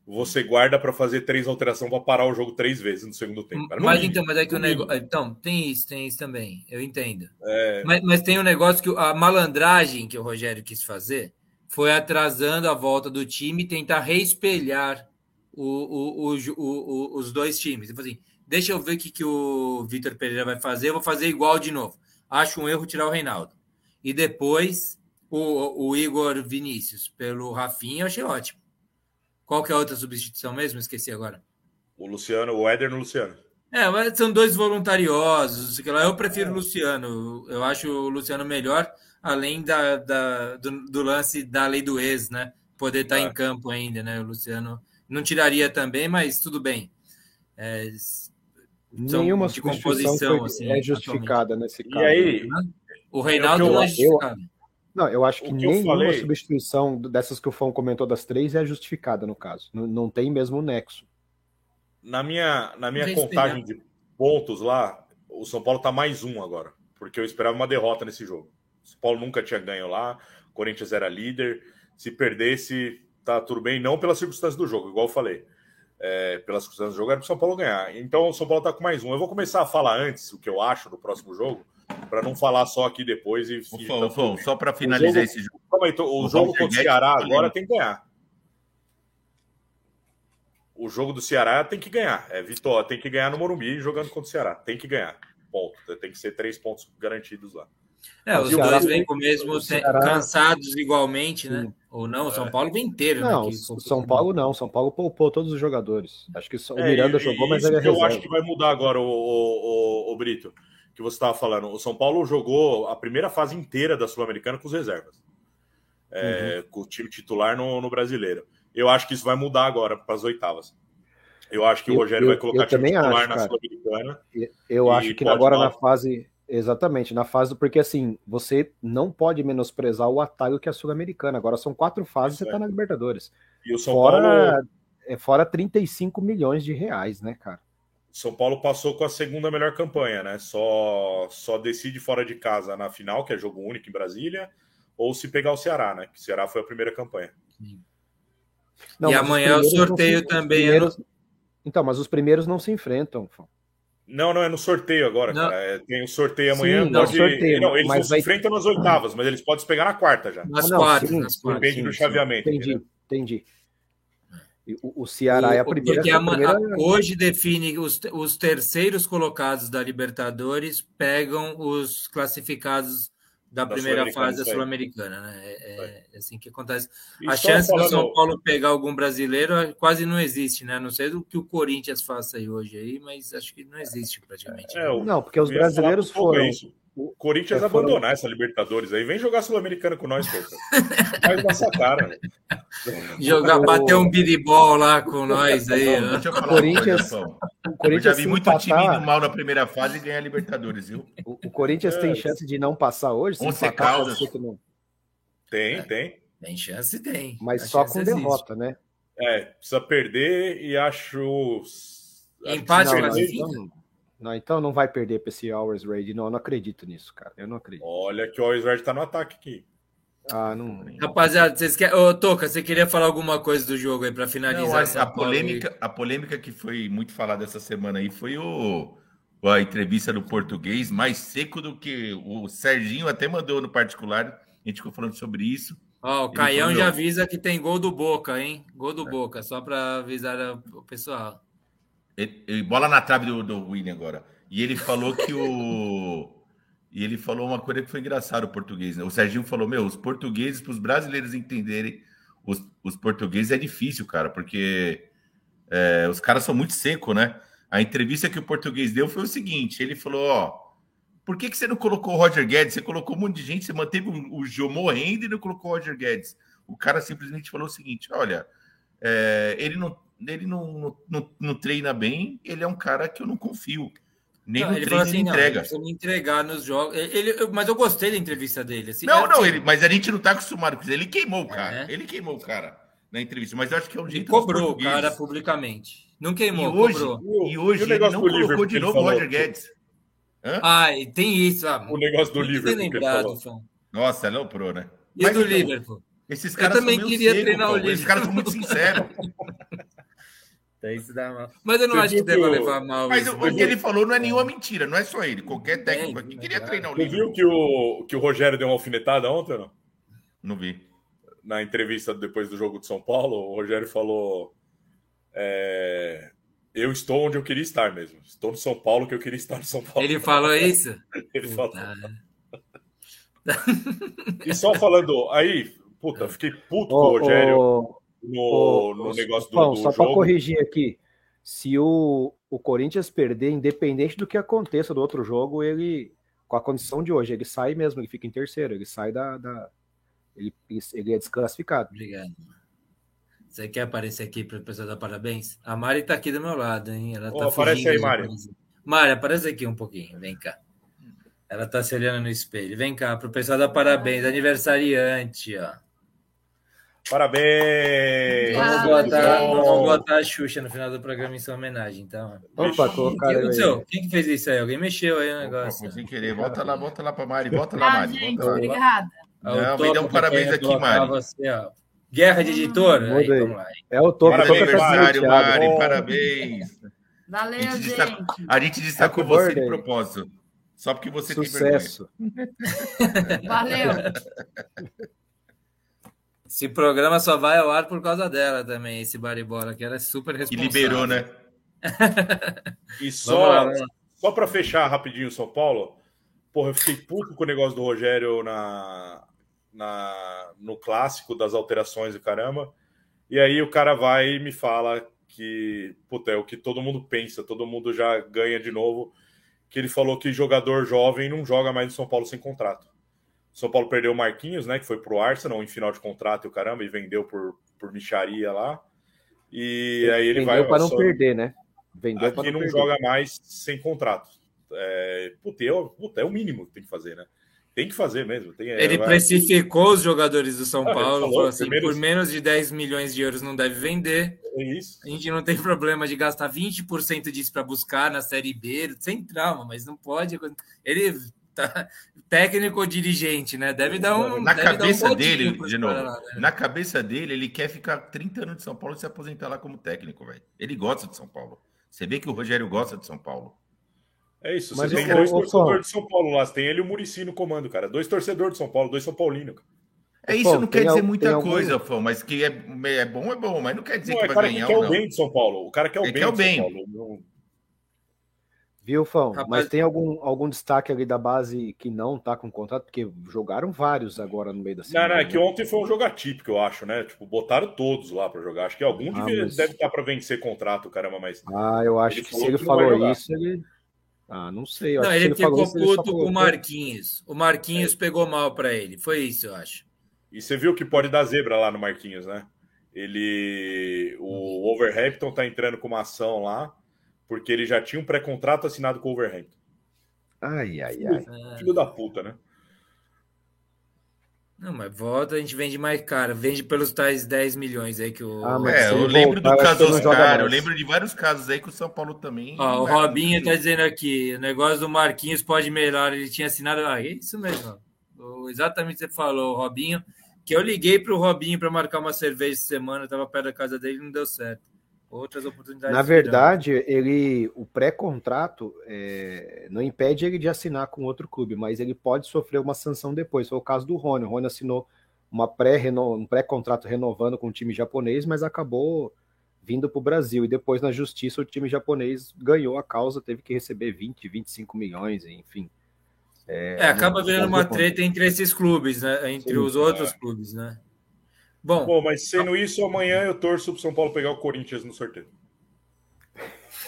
[SPEAKER 4] Você guarda para fazer três alterações para parar o jogo três vezes no segundo tempo. cara. No
[SPEAKER 1] Mas
[SPEAKER 4] mínimo.
[SPEAKER 1] então, mas é que o negócio. Então, tem isso, tem isso também. Eu entendo.
[SPEAKER 4] É,
[SPEAKER 1] Mas, mas tem um negócio que a malandragem que o Rogério quis fazer foi atrasando a volta do time e tentar reespelhar o, o- o os dois times. Tipo assim, deixa eu ver o que, que o Vitor Pereira vai fazer, eu vou fazer igual de novo. Acho um erro tirar o Reinaldo. E depois o, o Igor Vinícius pelo Rafinha, eu achei ótimo. Qual que é a outra substituição mesmo? Esqueci agora.
[SPEAKER 4] o Luciano, o Éder no Luciano.
[SPEAKER 1] É, mas são dois voluntariosos. sei lá. Eu prefiro o Luciano. Eu acho o Luciano melhor, além da, da- do, do lance da lei do ex, né? Poder estar
[SPEAKER 4] É.
[SPEAKER 1] em campo ainda, né? O Luciano não tiraria também, mas tudo bem. É, são
[SPEAKER 2] Nenhuma
[SPEAKER 1] de
[SPEAKER 2] substituição
[SPEAKER 1] composição,
[SPEAKER 2] foi-
[SPEAKER 1] assim,
[SPEAKER 2] é justificada nesse
[SPEAKER 4] E
[SPEAKER 2] caso.
[SPEAKER 4] aí,
[SPEAKER 1] o Reinaldo
[SPEAKER 4] eu-
[SPEAKER 1] não é
[SPEAKER 2] eu-
[SPEAKER 1] justificado.
[SPEAKER 2] Não, eu acho que,
[SPEAKER 4] que eu
[SPEAKER 2] nenhuma
[SPEAKER 4] falei-
[SPEAKER 2] substituição dessas que o Fão comentou das três é justificada no caso. Não, não tem mesmo nexo.
[SPEAKER 4] na minha, na minha contagem de pontos lá, o São Paulo tá mais um agora. Porque eu esperava uma derrota nesse jogo. O São Paulo nunca tinha ganho lá, o Corinthians era líder. Se perdesse, tá tudo bem, não pelas circunstâncias do jogo, igual eu falei. É, pelas circunstâncias do jogo era pro São Paulo ganhar. Então o São Paulo tá com mais um. Eu vou começar a falar antes o que eu acho do próximo jogo, para não falar só aqui depois e.
[SPEAKER 3] Ô,
[SPEAKER 4] e
[SPEAKER 3] Fão,
[SPEAKER 4] tá
[SPEAKER 3] ô,
[SPEAKER 4] tudo
[SPEAKER 3] Fão,
[SPEAKER 4] bem.
[SPEAKER 3] só para finalizar
[SPEAKER 4] jogo-
[SPEAKER 3] esse jogo.
[SPEAKER 4] Calma aí, tô- o
[SPEAKER 3] O
[SPEAKER 4] jogo contra o Ceará agora tem que ganhar. O jogo do Ceará tem que ganhar. É vitória, tem que ganhar no Morumbi jogando contra o Ceará. Tem que ganhar. Ponto. Tem que ser três pontos garantidos lá.
[SPEAKER 1] É,
[SPEAKER 2] O
[SPEAKER 1] os dois vêm com o mesmo
[SPEAKER 2] o Ceará-
[SPEAKER 1] cansados igualmente, né? Ou não, o São Paulo vem inteiro. né,
[SPEAKER 2] Não,
[SPEAKER 1] que-
[SPEAKER 2] o São Paulo não. São Paulo poupou todos os jogadores. Acho que o
[SPEAKER 4] É,
[SPEAKER 2] Miranda
[SPEAKER 4] e-
[SPEAKER 2] jogou,
[SPEAKER 4] e
[SPEAKER 2] mas ele é
[SPEAKER 4] que eu
[SPEAKER 2] reserva.
[SPEAKER 4] acho que vai mudar agora, o, o, o, o Brito, que você estava falando. O São Paulo jogou a primeira fase inteira da Sul-Americana com os reservas. É,
[SPEAKER 2] Uhum.
[SPEAKER 4] Com o time titular no, no brasileiro. Eu acho que isso vai mudar agora para as oitavas. Eu acho que o
[SPEAKER 2] Eu-
[SPEAKER 4] Rogério
[SPEAKER 2] eu-
[SPEAKER 4] vai colocar
[SPEAKER 2] eu
[SPEAKER 4] time
[SPEAKER 2] também
[SPEAKER 4] titular
[SPEAKER 2] acho,
[SPEAKER 4] na. Sul-Americana.
[SPEAKER 2] Eu acho que agora na fase. Exatamente, na fase do. Porque assim, você não pode menosprezar o atalho que é a Sul-Americana. Agora são quatro fases e você tá na Libertadores.
[SPEAKER 4] E o São Paulo
[SPEAKER 2] Fora, é, fora 35 milhões de reais, né, cara?
[SPEAKER 4] São Paulo passou com a segunda melhor campanha, né? Só, só decide fora de casa na final, que é jogo único em Brasília, ou se pegar o Ceará, né? Que o Ceará foi a primeira campanha.
[SPEAKER 2] Não,
[SPEAKER 1] E amanhã é o sorteio também,
[SPEAKER 2] primeiros- Então, mas os primeiros não se enfrentam. Fão.
[SPEAKER 4] Não, não, é no sorteio agora,
[SPEAKER 1] Não.
[SPEAKER 4] cara. É, tem o sorteio amanhã.
[SPEAKER 2] Sim, não,
[SPEAKER 4] pode...
[SPEAKER 2] sorteio,
[SPEAKER 4] não, eles
[SPEAKER 2] mas
[SPEAKER 4] não se
[SPEAKER 2] vai-
[SPEAKER 4] enfrentam nas oitavas, mas eles podem se pegar na quarta já.
[SPEAKER 1] Nas
[SPEAKER 2] Ah, não,
[SPEAKER 1] quatro,
[SPEAKER 2] sim,
[SPEAKER 1] nas
[SPEAKER 2] sim,
[SPEAKER 1] quatro.
[SPEAKER 4] Depende do chaveamento.
[SPEAKER 2] Entendi,
[SPEAKER 4] entendeu?
[SPEAKER 2] entendi. O, o Ceará é a
[SPEAKER 1] O-
[SPEAKER 2] primeira.
[SPEAKER 1] Porque
[SPEAKER 2] a
[SPEAKER 1] ama-
[SPEAKER 2] primeira-
[SPEAKER 1] hoje define os, os terceiros colocados da Libertadores pegam os classificados da,
[SPEAKER 4] Da
[SPEAKER 1] primeira fase da. Sul-Americana. Né? É, é assim que acontece.
[SPEAKER 4] E
[SPEAKER 1] a chance do
[SPEAKER 4] falando-
[SPEAKER 1] São Paulo pegar algum brasileiro quase não existe, né? A não sei do que o Corinthians faça aí hoje aí, mas acho que não existe praticamente.
[SPEAKER 4] É, o-
[SPEAKER 2] Não, porque os brasileiros foram.
[SPEAKER 4] isso. O Corinthians
[SPEAKER 2] É, foram-
[SPEAKER 4] abandonar essa Libertadores aí. Vem jogar Sul-Americana com nós, pô. Faz nossa cara. né?
[SPEAKER 1] Jogar, bater um biribol lá com nós aí.
[SPEAKER 3] Fão,
[SPEAKER 1] ó.
[SPEAKER 3] deixa eu falar
[SPEAKER 2] Corinthians-
[SPEAKER 3] uma coisa.
[SPEAKER 2] O
[SPEAKER 3] Eu já
[SPEAKER 2] Corinthians,
[SPEAKER 3] vi muito time
[SPEAKER 2] empatar,
[SPEAKER 3] indo mal na primeira fase e ganhar Libertadores, viu?
[SPEAKER 2] o, o Corinthians
[SPEAKER 4] É.
[SPEAKER 2] tem chance de não passar hoje. Se empatar, não.
[SPEAKER 4] Tem, tem.
[SPEAKER 1] Tem chance, tem.
[SPEAKER 2] Mas
[SPEAKER 1] A
[SPEAKER 2] só com
[SPEAKER 1] existe.
[SPEAKER 2] derrota, né?
[SPEAKER 4] É, precisa perder e acho.
[SPEAKER 1] Empate
[SPEAKER 2] não,
[SPEAKER 4] perder-
[SPEAKER 1] classifica?
[SPEAKER 2] Então, não, então não vai perder para esse Hours Raid. Não, eu não acredito nisso, cara. Eu não acredito.
[SPEAKER 4] Olha que o Always Red tá no ataque aqui.
[SPEAKER 2] Ah, não.
[SPEAKER 1] Rapaziada, vocês querem. Ô, Toca, você queria falar alguma coisa do jogo aí para
[SPEAKER 3] Não,
[SPEAKER 1] finalizar
[SPEAKER 3] a,
[SPEAKER 1] São
[SPEAKER 3] a polêmica, a polêmica que foi muito falada essa semana aí foi o, a entrevista do português, mais seco do que o Serginho até mandou no particular. A gente ficou falando sobre isso.
[SPEAKER 1] Ó, o Caião já avisa que tem gol do Boca, hein? Gol do é. Boca, só para avisar o pessoal.
[SPEAKER 3] Ele, bola na trave do, do William agora. E ele falou que o. e ele falou uma coisa que foi engraçada, o português. Né? O Serginho falou: Meu, os portugueses, para os brasileiros entenderem, os, os portugueses é difícil, cara, porque é, os caras são muito secos, né? A entrevista que o português deu foi o seguinte: ele falou, ó. Por que, que você não colocou o Roger Guedes? Você colocou um monte de gente, você manteve o Joe morrendo e não colocou o Roger Guedes. O cara simplesmente falou o seguinte: olha, é, ele, não, ele não, não, não, treina bem, ele é um cara que eu não confio. Nem não, no ele treino assim, entrega.
[SPEAKER 1] Não, me entregar nos jogos. Ele, mas eu gostei da entrevista dele.
[SPEAKER 3] Assim, não, não, assim, ele, mas a gente não está acostumado com isso. Ele queimou o cara. É. Ele queimou o cara na entrevista, mas eu acho que é um jeito.
[SPEAKER 1] Ele cobrou o cara publicamente. Não queimou,
[SPEAKER 3] e hoje, cobrou. E hoje e ele não colocou de novo o Roger Guedes.
[SPEAKER 1] Hã? Ah, tem isso. Ah,
[SPEAKER 4] o negócio do Liverpool.
[SPEAKER 1] Lembrado,
[SPEAKER 3] Nossa, ele é o pro, né?
[SPEAKER 1] E Mas, do então, Liverpool?
[SPEAKER 3] Esses caras eu também queria seco, treinar pô. o Liverpool. Esses caras são muito sinceros. <laughs>
[SPEAKER 1] Isso dá mal. Mas eu não Você acho que deva levar mal.
[SPEAKER 3] Mas isso. o que ele falou não é nenhuma mentira, não é só ele. Qualquer técnico aqui queria treinar o.
[SPEAKER 4] Você viu que o, que o Rogério deu uma alfinetada ontem ou não?
[SPEAKER 3] Não vi.
[SPEAKER 4] Na entrevista depois do jogo de São Paulo, o Rogério falou: é, eu estou onde eu queria estar mesmo. Estou no São Paulo que eu queria estar no São Paulo.
[SPEAKER 1] Ele falou <laughs> isso?
[SPEAKER 4] Ele falou. e só falando, aí, puta, fiquei puto com o Rogério no, no negócio do, do
[SPEAKER 2] Só para corrigir aqui, se o, o Corinthians perder, independente do que aconteça do outro jogo, ele, com a condição de hoje, ele sai mesmo, ele fica em terceiro, ele sai da. da ele, ele é desclassificado.
[SPEAKER 1] Obrigado. Você quer aparecer aqui para o pessoal dar parabéns? A Mari está aqui do meu lado, hein? Ela
[SPEAKER 4] oh, tá aparece aí, Mari.
[SPEAKER 1] Mari, aparece aqui um pouquinho, vem cá. Ela está se olhando no espelho. Vem cá, para o pessoal dar parabéns. Aniversariante, ó.
[SPEAKER 4] Parabéns!
[SPEAKER 1] Vamos botar, vamos botar a Xuxa no final do programa em sua homenagem, então.
[SPEAKER 2] Opa, colocaram
[SPEAKER 1] aí. Quem que fez isso aí? Alguém mexeu aí o negócio.
[SPEAKER 3] Opa, sem querer. Volta lá, volta lá para Mari. Volta lá, Mari.
[SPEAKER 5] Ah, gente, obrigada.
[SPEAKER 3] Não, me dá um parabéns aqui, Mari.
[SPEAKER 1] Você, ó. Guerra de editora? Aí, vamos lá.
[SPEAKER 2] É o topo.
[SPEAKER 3] Parabéns, aniversário, Mari, parabéns.
[SPEAKER 5] Valeu, a gente.
[SPEAKER 3] gente. A gente destacou Happy você birthday. de propósito. Só porque você
[SPEAKER 2] Sucesso.
[SPEAKER 5] tem vergonha. Valeu. <laughs>
[SPEAKER 1] Esse programa só vai ao ar por causa dela também, esse baribola, que ela é super responsável.
[SPEAKER 3] E liberou, né? <laughs>
[SPEAKER 4] e só, só para fechar rapidinho São Paulo, porra, eu fiquei puto com o negócio do Rogério na, na, no clássico das alterações e caramba. E aí o cara vai e me fala que, puta, é o que todo mundo pensa, todo mundo já ganha de novo. Que ele falou que jogador jovem não joga mais no São Paulo sem contrato. São Paulo perdeu o Marquinhos, né? Que foi pro Arsenal em final de contrato e o caramba, e vendeu por, por micharia lá. E aí ele
[SPEAKER 2] vendeu
[SPEAKER 4] vai.
[SPEAKER 2] para não perder, né?
[SPEAKER 4] Vendeu aqui não, não joga mais sem contrato. É, puta, é, puta, é o mínimo que tem que fazer, né? Tem que fazer mesmo. Tem,
[SPEAKER 1] é, ele vai... precificou os jogadores do São ah, Paulo, falou, falou assim, primeiros... por menos de 10 milhões de euros não deve vender.
[SPEAKER 4] É isso.
[SPEAKER 1] A gente não tem problema de gastar 20% disso para buscar na Série B, sem trauma, mas não pode. Ele tá técnico ou dirigente, né? Deve dar um.
[SPEAKER 3] Na
[SPEAKER 1] deve
[SPEAKER 3] cabeça um dele, de novo, lá, né? na cabeça dele, ele quer ficar 30 anos de São Paulo e se aposentar lá como técnico, velho. Ele gosta de São Paulo. Você vê que o Rogério gosta de São Paulo.
[SPEAKER 4] É isso. Mas você tem dois torcedores de São Paulo lá. Você tem ele e o Murici no comando, cara. Dois torcedores de São Paulo, dois São Paulinos.
[SPEAKER 3] É isso, Pô, não quer dizer muita coisa, algum... Fão, mas que é, é bom, é bom, mas não quer dizer não, que é vai ganhar.
[SPEAKER 4] Que
[SPEAKER 3] quer
[SPEAKER 4] o bem de São Paulo. O cara quer o
[SPEAKER 3] ele
[SPEAKER 4] bem
[SPEAKER 3] quer o bem.
[SPEAKER 2] Viu, Fão? Rapaz... Mas tem algum, algum destaque ali da base que não tá com contrato? Porque jogaram vários agora no meio da
[SPEAKER 4] semana. Não, não, é que né? ontem foi um jogo atípico, eu acho, né? Tipo, botaram todos lá para jogar. Acho que algum ah, deve, mas... deve estar para vencer contrato, caramba, mas.
[SPEAKER 2] Ah, eu acho que se ele falou isso, ele. Ah, não sei.
[SPEAKER 1] não, ele, ele ficou isso, puto com o Marquinhos. O Marquinhos é. pegou mal para ele. Foi isso, eu acho.
[SPEAKER 4] E você viu que pode dar zebra lá no Marquinhos, né? Ele. O Overhampton tá entrando com uma ação lá, porque ele já tinha um pré-contrato assinado com o Overhampton.
[SPEAKER 2] Ai, ai, ai.
[SPEAKER 4] Filho da puta, né?
[SPEAKER 1] Não, mas volta, a gente vende mais caro. Vende pelos tais 10 milhões aí que o.
[SPEAKER 3] Ah, é, eu lembro voltar, do caso Oscar, eu lembro de vários casos aí que o São Paulo também.
[SPEAKER 1] Ó, o Robinho tá dizendo aqui: o negócio do Marquinhos pode melhorar. Ele tinha assinado. Ah, é isso mesmo. Exatamente o que você falou, Robinho. Que eu liguei pro Robinho para marcar uma cerveja essa semana, eu tava perto da casa dele e não deu certo. Outras oportunidades.
[SPEAKER 2] Na verdade, ele, o pré-contrato é, não impede ele de assinar com outro clube, mas ele pode sofrer uma sanção depois. Foi o caso do Rony. O Rony assinou uma pré um pré-contrato renovando com o time japonês, mas acabou vindo para o Brasil. E depois, na justiça, o time japonês ganhou a causa, teve que receber 20, 25 milhões, enfim.
[SPEAKER 1] É, é acaba virando uma treta entre esses clubes, né? Entre Sim, os outros é. clubes, né?
[SPEAKER 4] Bom, Bom, mas sendo isso, amanhã eu torço para São Paulo pegar o Corinthians no sorteio.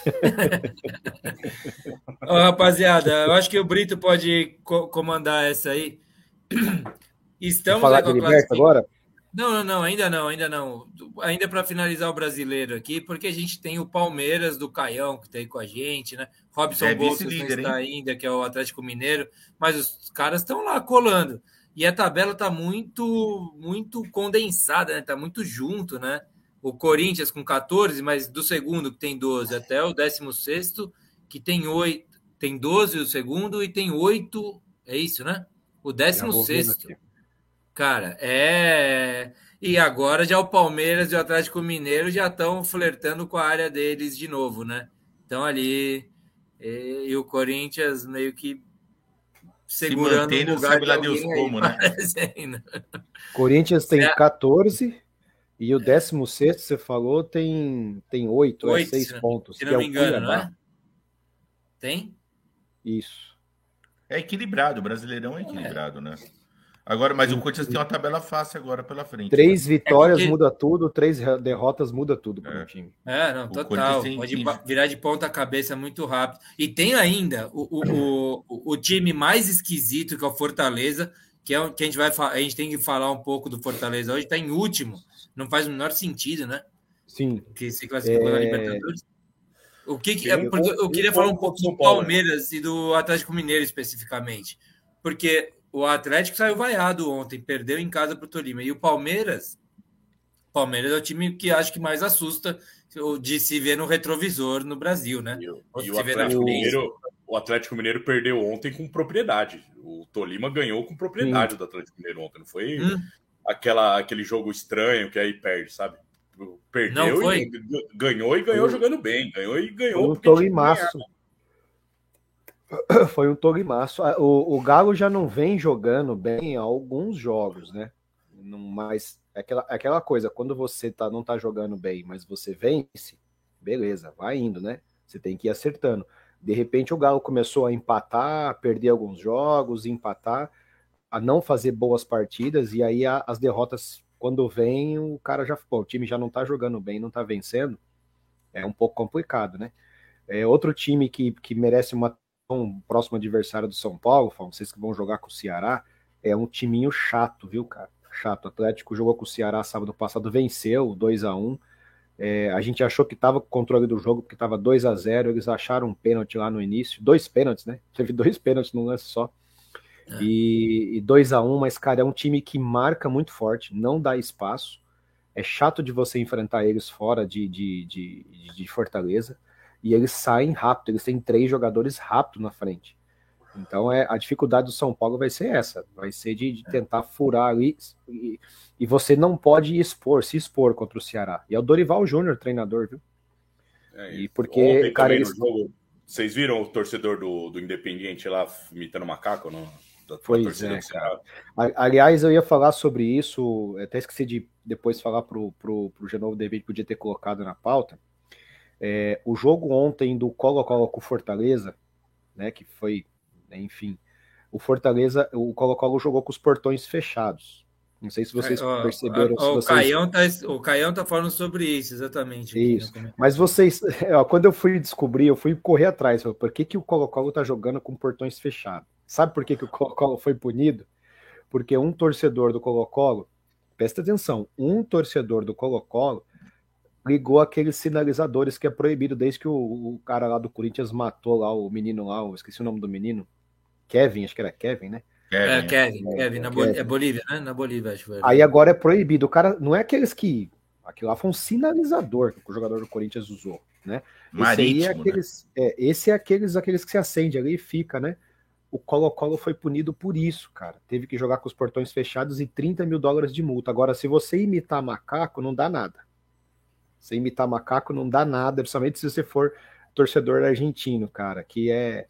[SPEAKER 4] <laughs>
[SPEAKER 1] oh, rapaziada, eu acho que o Brito pode co comandar essa aí. <clears throat>
[SPEAKER 2] Estamos falar de Liberta agora?
[SPEAKER 1] Não, não, não, ainda não, ainda não. Ainda para finalizar o brasileiro aqui, porque a gente tem o Palmeiras do Caião, que está aí com a gente, né? Robson é Bolsas não está ainda, que é o Atlético Mineiro, mas os caras estão lá colando. E a tabela está muito, muito condensada, né? Tá muito junto, né? O Corinthians com 14, mas do segundo que tem 12 até o 16 que tem 8, tem 12 o segundo e tem 8, é isso, né? O 16 Cara, é. E agora já o Palmeiras e o Atlético Mineiro já estão flertando com a área deles de novo, né? Então ali. E, e o Corinthians meio que segurando
[SPEAKER 3] Se o lugar sabe lá Deus como, né? <laughs>
[SPEAKER 2] Corinthians tem 14 e o 16 você falou tem tem 8, 8 é 6 pontos.
[SPEAKER 1] Se não me é engano, não é? Tem?
[SPEAKER 2] Isso.
[SPEAKER 3] É equilibrado, o Brasileirão é equilibrado, é. né? Agora, mas o Corinthians tem uma tabela fácil agora pela frente.
[SPEAKER 2] Três né? vitórias é porque... muda tudo, três derrotas muda tudo para o
[SPEAKER 1] é.
[SPEAKER 2] time.
[SPEAKER 1] É, não, total. Pode virar de ponta cabeça muito rápido. E tem ainda o, o, o, o, time mais esquisito que é o Fortaleza, que é que a gente vai a gente tem que falar um pouco do Fortaleza hoje, está em último. Não faz o menor sentido, né?
[SPEAKER 2] Sim.
[SPEAKER 1] Que se classificou é... na Libertadores. O que, que é, porque eu queria falar um pouco do Palmeiras e do Atlético Mineiro especificamente. Porque o Atlético saiu vaiado ontem, perdeu em casa para o Tolima. E o Palmeiras, Palmeiras é o time que acho que mais assusta de se ver no retrovisor no Brasil, né?
[SPEAKER 4] E, e o, Atlético Mineiro, o, Atlético Mineiro, perdeu ontem com propriedade. O Tolima ganhou com propriedade hum. do Atlético Mineiro ontem. Não foi hum. aquela, aquele jogo estranho que aí perde, sabe? Perdeu e ganhou e ganhou jogando bem. Ganhou e ganhou.
[SPEAKER 2] O Tolimaço. <coughs> Foi um Torimaço. Ah, o, o Galo já não vem jogando bem alguns jogos, né? Mas é aquela, é aquela coisa, quando você tá, não tá jogando bem, mas você vence, beleza, vai indo, né? Você tem que ir acertando. De repente o Galo começou a empatar, a perder alguns jogos, empatar, a não fazer boas partidas, e aí a, as derrotas, quando vem, o cara já. Bom, o time já não tá jogando bem, não tá vencendo. É um pouco complicado, né? É outro time que, que merece uma um próximo adversário do São Paulo, vocês que vão jogar com o Ceará, é um timinho chato, viu, cara? Chato. O Atlético jogou com o Ceará sábado passado, venceu 2 a 1 é, A gente achou que estava com o controle do jogo, porque estava 2 a 0 Eles acharam um pênalti lá no início. Dois pênaltis, né? <laughs> Teve dois pênaltis no lance só. É. E, e 2 a 1 mas, cara, é um time que marca muito forte, não dá espaço. É chato de você enfrentar eles fora de, de, de, de Fortaleza e eles saem rápido, eles têm três jogadores rápido na frente. Então é a dificuldade do São Paulo vai ser essa, vai ser de, de é. tentar furar ali e, e, você não pode expor, se expor contra o Ceará. E é o Dorival Júnior treinador, viu?
[SPEAKER 4] É, e porque cara eles... jogo, vocês viram o torcedor do, do Independiente lá imitando macaco no
[SPEAKER 2] Pois é, cara. Aliás, eu ia falar sobre isso, até esqueci de depois falar pro, pro, pro Genovo, repente podia ter colocado na pauta. É, o jogo ontem do Colo-Colo com o Fortaleza, né, que foi, enfim, o Fortaleza, o Colo-Colo jogou com os portões fechados. Não sei se vocês é, perceberam.
[SPEAKER 1] Ó,
[SPEAKER 2] o,
[SPEAKER 1] vocês... Caião tá, o Caião tá falando sobre isso, exatamente.
[SPEAKER 2] Isso. Aqui, né? Mas vocês, <laughs> ó, quando eu fui descobrir, eu fui correr atrás. Por que, que o Colo-Colo tá jogando com portões fechados? Sabe por que, que o Colo-Colo foi punido? Porque um torcedor do Colo-Colo, presta atenção, um torcedor do Colo-Colo ligou aqueles sinalizadores que é proibido desde que o, o, cara lá do Corinthians matou lá o menino lá, eu esqueci o nome do menino. Kevin, acho que era Kevin, né?
[SPEAKER 1] Kevin, é, Kevin, é, Kevin, na Kevin. É Bolívia, né? Na Bolívia, acho que
[SPEAKER 2] Aí agora é proibido. O cara não é aqueles que. Aquilo lá foi um sinalizador que o jogador do Corinthians usou, né?
[SPEAKER 3] Marítimo,
[SPEAKER 2] esse, é aqueles, né? é, esse é aqueles, aqueles que se acende ali e fica, né? O Colo-Colo foi punido por isso, cara. Teve que jogar com os portões fechados e 30 mil dólares de multa. Agora, se você imitar macaco, não dá nada. Você imitar macaco não dá nada, principalmente se você for torcedor argentino, cara, que é,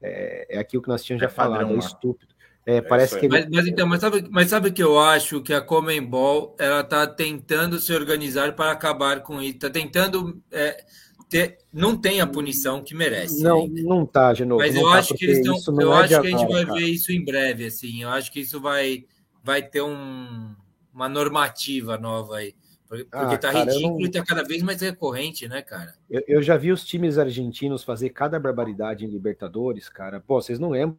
[SPEAKER 2] é, é aquilo que nós tínhamos
[SPEAKER 3] É
[SPEAKER 2] já falado,
[SPEAKER 3] padrão
[SPEAKER 2] é
[SPEAKER 3] lá.
[SPEAKER 2] estúpido. É,
[SPEAKER 4] É
[SPEAKER 2] parece que
[SPEAKER 1] Mas, mas então, mas sabe, mas sabe o que eu acho que a Comembol ela está tentando se organizar para acabar com isso, está tentando é, ter, não tem a punição que merece.
[SPEAKER 2] não,
[SPEAKER 1] ainda.
[SPEAKER 2] não tá, de novo.
[SPEAKER 1] Mas eu
[SPEAKER 2] tá,
[SPEAKER 1] acho que eles estão. Eu
[SPEAKER 2] é
[SPEAKER 1] acho que a gente
[SPEAKER 2] agora,
[SPEAKER 1] vai
[SPEAKER 2] cara.
[SPEAKER 1] ver isso em breve, assim. Eu acho que isso vai, vai ter um, uma normativa nova aí. Porque,
[SPEAKER 2] Ah,
[SPEAKER 1] tá
[SPEAKER 2] cara,
[SPEAKER 1] ridículo
[SPEAKER 2] não-
[SPEAKER 1] e tá cada vez mais recorrente, né, cara?
[SPEAKER 2] Eu, eu já vi os times argentinos fazer cada barbaridade em Libertadores, cara. Pô, vocês não lembram?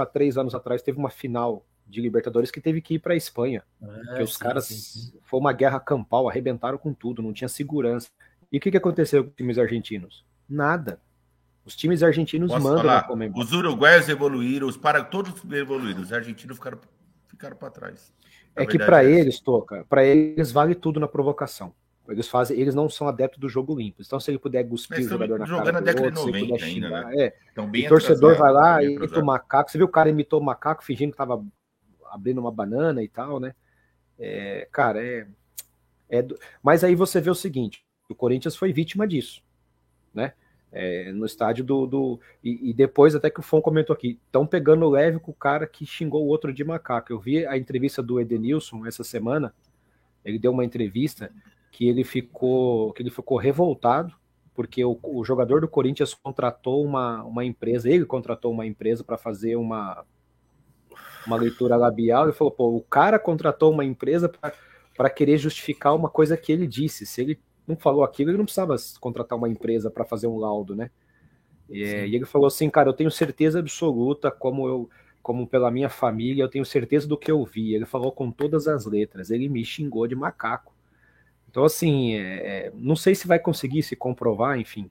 [SPEAKER 2] Há três anos atrás teve uma final de Libertadores que teve que ir para a Espanha. que os
[SPEAKER 1] sim,
[SPEAKER 2] caras
[SPEAKER 1] sim, sim.
[SPEAKER 2] foi uma guerra campal, arrebentaram com tudo, não tinha segurança. E o que, que aconteceu com os times argentinos? Nada. Os times argentinos
[SPEAKER 3] Posso
[SPEAKER 2] mandam
[SPEAKER 3] falar? Os uruguaios evoluíram, os para todos evoluíram, os argentinos ficaram, ficaram para trás. A
[SPEAKER 2] É que para
[SPEAKER 3] essa.
[SPEAKER 2] eles, Toca, para eles vale tudo na provocação. Eles fazem, eles não são adeptos do jogo limpo. Então, se ele puder cuspir o jogador na cara
[SPEAKER 3] na
[SPEAKER 2] do outro, se ele
[SPEAKER 3] 90
[SPEAKER 2] puder
[SPEAKER 3] ainda,
[SPEAKER 2] xingar,
[SPEAKER 3] né?
[SPEAKER 2] é.
[SPEAKER 3] Então,
[SPEAKER 2] o torcedor vai lá e imita o macaco. Você viu o cara imitou o macaco fingindo que tava abrindo uma banana e tal, né? É, cara, é, é do- Mas aí você vê o seguinte: o Corinthians foi vítima disso, né? É, no estádio do. do... E, e depois, até que o Fon comentou aqui, estão pegando leve com o cara que xingou o outro de macaco. Eu vi a entrevista do Edenilson essa semana. Ele deu uma entrevista que ele ficou, que ele ficou revoltado porque o, o jogador do Corinthians contratou uma, uma empresa, ele contratou uma empresa para fazer uma, uma leitura labial e falou: pô, o cara contratou uma empresa para querer justificar uma coisa que ele disse. Se ele não falou aquilo, ele não precisava contratar uma empresa para fazer um laudo, né? E, é, e ele falou assim, cara, eu tenho certeza absoluta, como eu, como pela minha família, eu tenho certeza do que eu vi. Ele falou com todas as letras. Ele me xingou de macaco. Então, assim, é, não sei se vai conseguir se comprovar, enfim.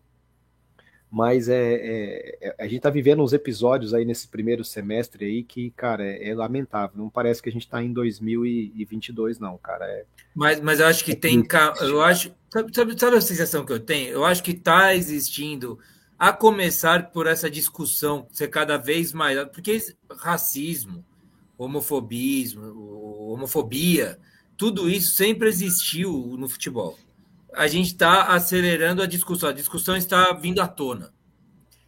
[SPEAKER 2] Mas é, é, a gente tá vivendo uns episódios aí nesse primeiro semestre aí que, cara, é, é lamentável. Não parece que a gente tá em 2022, não, cara. É,
[SPEAKER 1] Mas, mas eu acho que tem. ca- Eu acho. Sabe, sabe, sabe a sensação que eu tenho? Eu acho que está existindo, a começar por essa discussão ser cada vez mais. Porque racismo, homofobismo, homofobia, tudo isso sempre existiu no futebol. A gente está acelerando a discussão, a discussão está vindo à tona.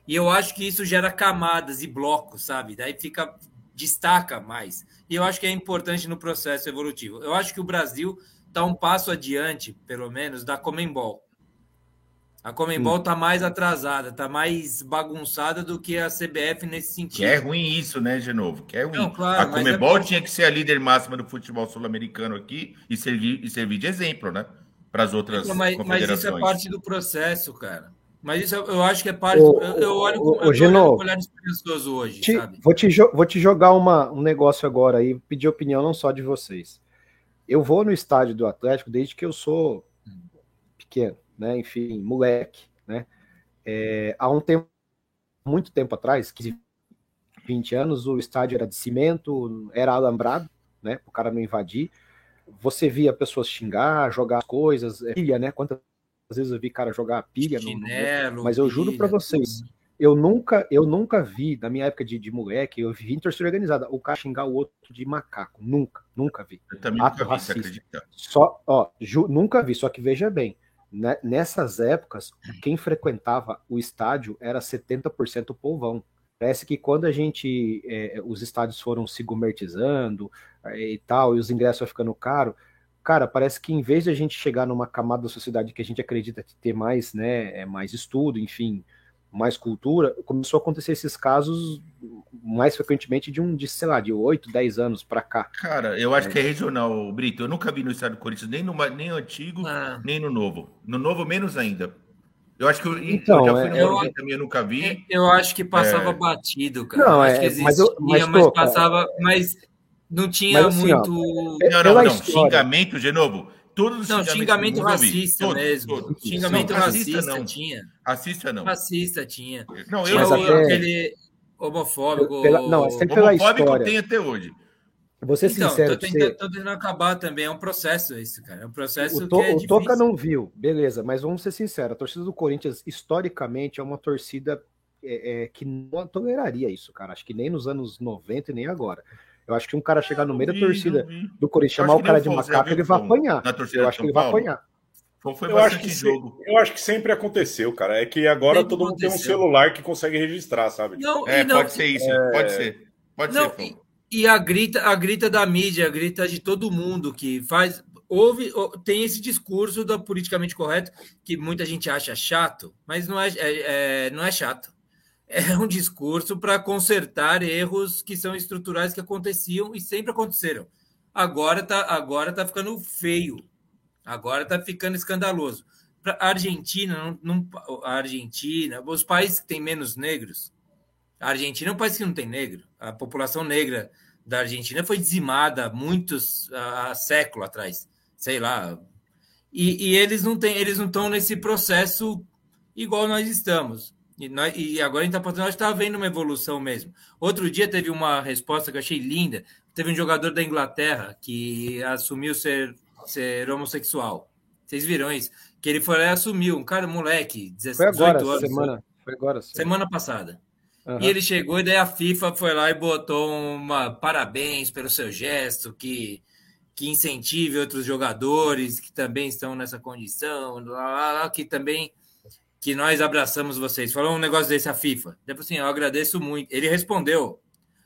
[SPEAKER 1] E eu acho que isso gera camadas e blocos, sabe? Daí fica destaca mais. E eu acho que é importante no processo evolutivo. Eu acho que o Brasil está um passo adiante, pelo menos, da Comembol. A Comembol está mais atrasada, está mais bagunçada do que a CBF nesse sentido.
[SPEAKER 3] Que é ruim isso, né, de novo? Que é ruim.
[SPEAKER 1] Não, claro,
[SPEAKER 3] a
[SPEAKER 1] mas
[SPEAKER 3] Comebol
[SPEAKER 1] é-
[SPEAKER 3] tinha que ser a líder máxima do futebol sul-americano aqui e servir, e servir de exemplo, né? Para as outras
[SPEAKER 1] Então, mas, mas isso é parte do processo, cara. Mas isso eu, acho que é parte.
[SPEAKER 2] Ô,
[SPEAKER 1] eu, eu olho com, olhar esperançoso hoje,
[SPEAKER 2] Te-
[SPEAKER 1] sabe?
[SPEAKER 2] vou, te, jo- vou te jogar uma, um negócio agora aí, pedir opinião não só de vocês. Eu vou no estádio do Atlético desde que eu sou pequeno, né? Enfim, moleque, né? É, há um tempo, muito tempo atrás, 15, 20 anos, o estádio era de cimento, era alambrado, né? Para o cara não invadir. Você via pessoas xingar, jogar coisas, é, pilha, né? Quantas vezes eu vi cara jogar pilha no, no,
[SPEAKER 1] Chinelo,
[SPEAKER 2] mas eu juro
[SPEAKER 1] pilha,
[SPEAKER 2] vocês, eu nunca, eu nunca vi, na minha época de, de moleque, eu vi em torcida organizada, o cara xingar o outro de macaco. Nunca, nunca vi.
[SPEAKER 3] Eu também
[SPEAKER 2] ato
[SPEAKER 3] nunca vi, você
[SPEAKER 2] racista.
[SPEAKER 3] acredita?
[SPEAKER 2] Só, ó, ju- nunca vi, só que veja bem, né, nessas épocas, quem frequentava o estádio era 70% povão. Parece que quando a gente, é, os estádios foram se gourmetizando é, e tal, e os ingressos ficando caro, cara, parece que em vez de a gente chegar numa camada da sociedade que a gente acredita que ter mais, né, é, mais estudo, enfim, mais cultura, começou a acontecer esses casos mais frequentemente de um, de, sei lá, de 8, 10 anos para cá.
[SPEAKER 3] Cara, eu acho que é regional, Brito. Eu nunca vi no estádio do Corinthians, nem no, nem no antigo,
[SPEAKER 1] Ah,
[SPEAKER 3] nem no novo. No novo, menos ainda. Eu acho que eu,
[SPEAKER 2] Então,
[SPEAKER 3] eu já fui no
[SPEAKER 1] é-
[SPEAKER 3] Morumbi também, eu nunca vi.
[SPEAKER 1] eu acho que passava
[SPEAKER 3] É.
[SPEAKER 1] batido, cara.
[SPEAKER 2] Não,
[SPEAKER 1] Eu acho
[SPEAKER 2] é,
[SPEAKER 1] que existia,
[SPEAKER 2] mas eu- mas,
[SPEAKER 1] mas,
[SPEAKER 2] pô, cara,
[SPEAKER 1] passava, mas não tinha
[SPEAKER 2] Mas assim, ó,
[SPEAKER 1] muito.
[SPEAKER 2] é-
[SPEAKER 3] Não, não, não.
[SPEAKER 2] história.
[SPEAKER 3] Xingamento, de novo. Todos os
[SPEAKER 1] Não, xingamento racista
[SPEAKER 3] Todos,
[SPEAKER 1] mesmo.
[SPEAKER 3] todos.
[SPEAKER 1] Xingamento
[SPEAKER 3] Não, racista
[SPEAKER 1] racista
[SPEAKER 3] não.
[SPEAKER 1] tinha.
[SPEAKER 3] Racista não.
[SPEAKER 1] Racista tinha.
[SPEAKER 3] Não, eu
[SPEAKER 1] Tinha
[SPEAKER 2] Mas até-
[SPEAKER 1] aquele homofóbico.
[SPEAKER 2] Pela- não, é sempre pela
[SPEAKER 3] Homofóbico
[SPEAKER 2] história.
[SPEAKER 3] tem até hoje.
[SPEAKER 2] Vou ser
[SPEAKER 1] Então,
[SPEAKER 2] sincero,
[SPEAKER 1] tô tentando,
[SPEAKER 2] você,
[SPEAKER 1] tô tentando acabar também. É um processo esse, cara. É um processo
[SPEAKER 2] o, to,
[SPEAKER 1] que é
[SPEAKER 2] o Toca não viu, beleza, mas vamos ser sinceros, a torcida do Corinthians, historicamente, é uma torcida é, é, que não toleraria isso, cara. Acho que nem nos anos 90 e nem agora. Eu acho que um cara chegar no meio da torcida do Corinthians, chamar o cara de macaco,
[SPEAKER 3] viu
[SPEAKER 2] ele vai apanhar.
[SPEAKER 3] Na torcida
[SPEAKER 2] Eu acho que ele vai apanhar.
[SPEAKER 3] Foi
[SPEAKER 4] Eu acho, que se-
[SPEAKER 3] jogo.
[SPEAKER 4] eu acho que sempre aconteceu, cara. É que agora
[SPEAKER 1] Sempre
[SPEAKER 4] todo mundo tem um celular que consegue registrar, sabe?
[SPEAKER 1] Não,
[SPEAKER 3] É,
[SPEAKER 1] e não,
[SPEAKER 3] pode ser isso. Pode ser. Pode
[SPEAKER 1] Não,
[SPEAKER 3] ser, Fão.
[SPEAKER 1] E a grita, a grita da mídia, a grita de todo mundo que faz. Houve, tem esse discurso do politicamente correto que muita gente acha chato, mas não é, é- é- não é chato. É um discurso para consertar erros que são estruturais que aconteciam e sempre aconteceram. Agora tá, agora tá ficando feio. Agora tá ficando escandaloso. A Argentina, não, não- a Argentina, os países que têm menos negros, a Argentina é um país que não tem negro. A população negra da Argentina foi dizimada muitos há século atrás, sei lá. E, e eles não têm, eles não estão nesse processo igual nós estamos. E, nós- e agora a gente está nós está vendo uma evolução mesmo. Outro dia teve uma resposta que eu achei linda. Teve um jogador da Inglaterra que assumiu ser, ser homossexual. Vocês viram isso? Que ele foi lá e assumiu, um cara, moleque, 17,
[SPEAKER 2] Foi agora,
[SPEAKER 1] 18 anos.
[SPEAKER 2] semana. Foi agora. sim.
[SPEAKER 1] Semana passada.
[SPEAKER 2] Aham.
[SPEAKER 1] E ele chegou e daí a FIFA foi lá e botou uma parabéns pelo seu gesto, que, que incentive outros jogadores que também estão nessa condição, lá, lá, lá, que também que nós abraçamos vocês. Falou um negócio desse a FIFA. Depois assim, eu agradeço muito. Ele respondeu,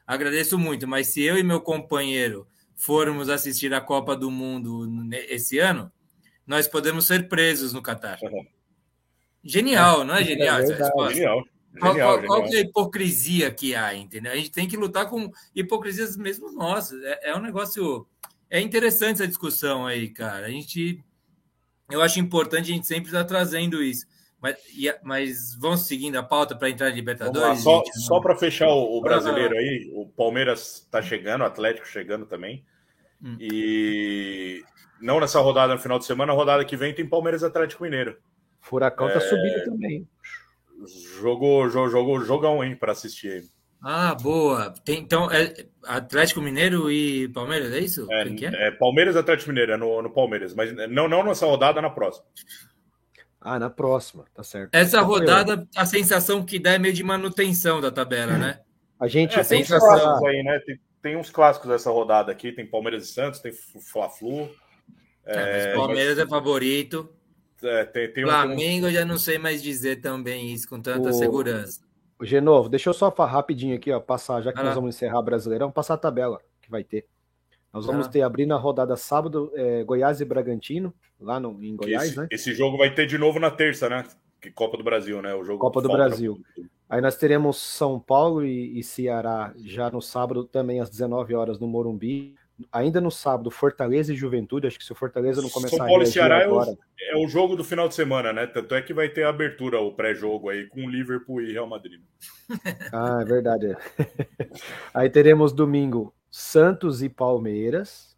[SPEAKER 1] agradeço muito, mas se eu e meu companheiro formos assistir a Copa do Mundo esse ano, nós podemos ser presos no Catar. Genial, não é genial essa
[SPEAKER 2] verdade.
[SPEAKER 1] resposta?
[SPEAKER 4] Genial.
[SPEAKER 1] Qual,
[SPEAKER 4] Genial,
[SPEAKER 1] qual-
[SPEAKER 4] genial.
[SPEAKER 1] que é a hipocrisia que há, entendeu? A gente tem que lutar com hipocrisias mesmo nossas. É, é um negócio. É interessante essa discussão aí, cara. A gente. Eu acho importante a gente sempre estar trazendo isso. Mas, mas vamos seguindo a pauta para entrar em
[SPEAKER 4] lá,
[SPEAKER 1] Libertadores?
[SPEAKER 4] só, só para fechar o, o brasileiro aí, o Palmeiras está chegando, o Atlético chegando também.
[SPEAKER 1] Hum.
[SPEAKER 4] E não nessa rodada no final de semana, a rodada que vem tem Palmeiras e Atlético Mineiro.
[SPEAKER 2] Furacão
[SPEAKER 4] É.
[SPEAKER 2] tá subindo também.
[SPEAKER 4] Jogo, jogo, jogo jogão, hein, para assistir aí.
[SPEAKER 1] Ah, boa. Tem, então, é Atlético Mineiro e Palmeiras, é isso?
[SPEAKER 4] É,
[SPEAKER 1] é?
[SPEAKER 4] é Palmeiras e Atlético Mineiro, é no, no Palmeiras, mas não, não nessa rodada, na próxima.
[SPEAKER 2] Ah, na próxima, tá certo.
[SPEAKER 1] Essa
[SPEAKER 2] Então,
[SPEAKER 1] rodada, a sensação que dá é meio de manutenção da tabela, né?
[SPEAKER 2] A gente
[SPEAKER 4] É, tem uns
[SPEAKER 1] sensação.
[SPEAKER 4] clássicos aí, né? Tem, tem uns clássicos dessa rodada aqui, tem Palmeiras e Santos, tem Fla-Flu.
[SPEAKER 1] É, mas Palmeiras é favorito.
[SPEAKER 4] É, tem, tem um-
[SPEAKER 1] Flamengo, eu já não sei mais dizer também isso com tanta
[SPEAKER 2] O-
[SPEAKER 1] segurança.
[SPEAKER 2] De novo, deixa eu só falar rapidinho aqui, ó, passar, já que
[SPEAKER 1] Vai
[SPEAKER 2] nós vamos encerrar Brasileirão, passar a tabela que vai ter. Nós vamos
[SPEAKER 1] Ah.
[SPEAKER 2] ter abrindo a rodada sábado, é, Goiás e Bragantino, lá no, em Goiás,
[SPEAKER 4] esse,
[SPEAKER 2] né?
[SPEAKER 4] esse jogo vai ter de novo na terça, né? Que Copa do Brasil, né? O jogo
[SPEAKER 2] Copa do. Brasil. Aí nós teremos São Paulo e, e Ceará já no sábado, também às 19 horas no Morumbi. Ainda no sábado, Fortaleza e Juventude. Acho que se o Fortaleza não começar
[SPEAKER 4] São Paulo e Ceará é o-
[SPEAKER 2] agora.
[SPEAKER 4] É o jogo do final de semana, né? Tanto é que vai ter a abertura, o pré-jogo aí, com Liverpool e Real Madrid.
[SPEAKER 2] Ah, é verdade. <laughs> Aí teremos domingo Santos e Palmeiras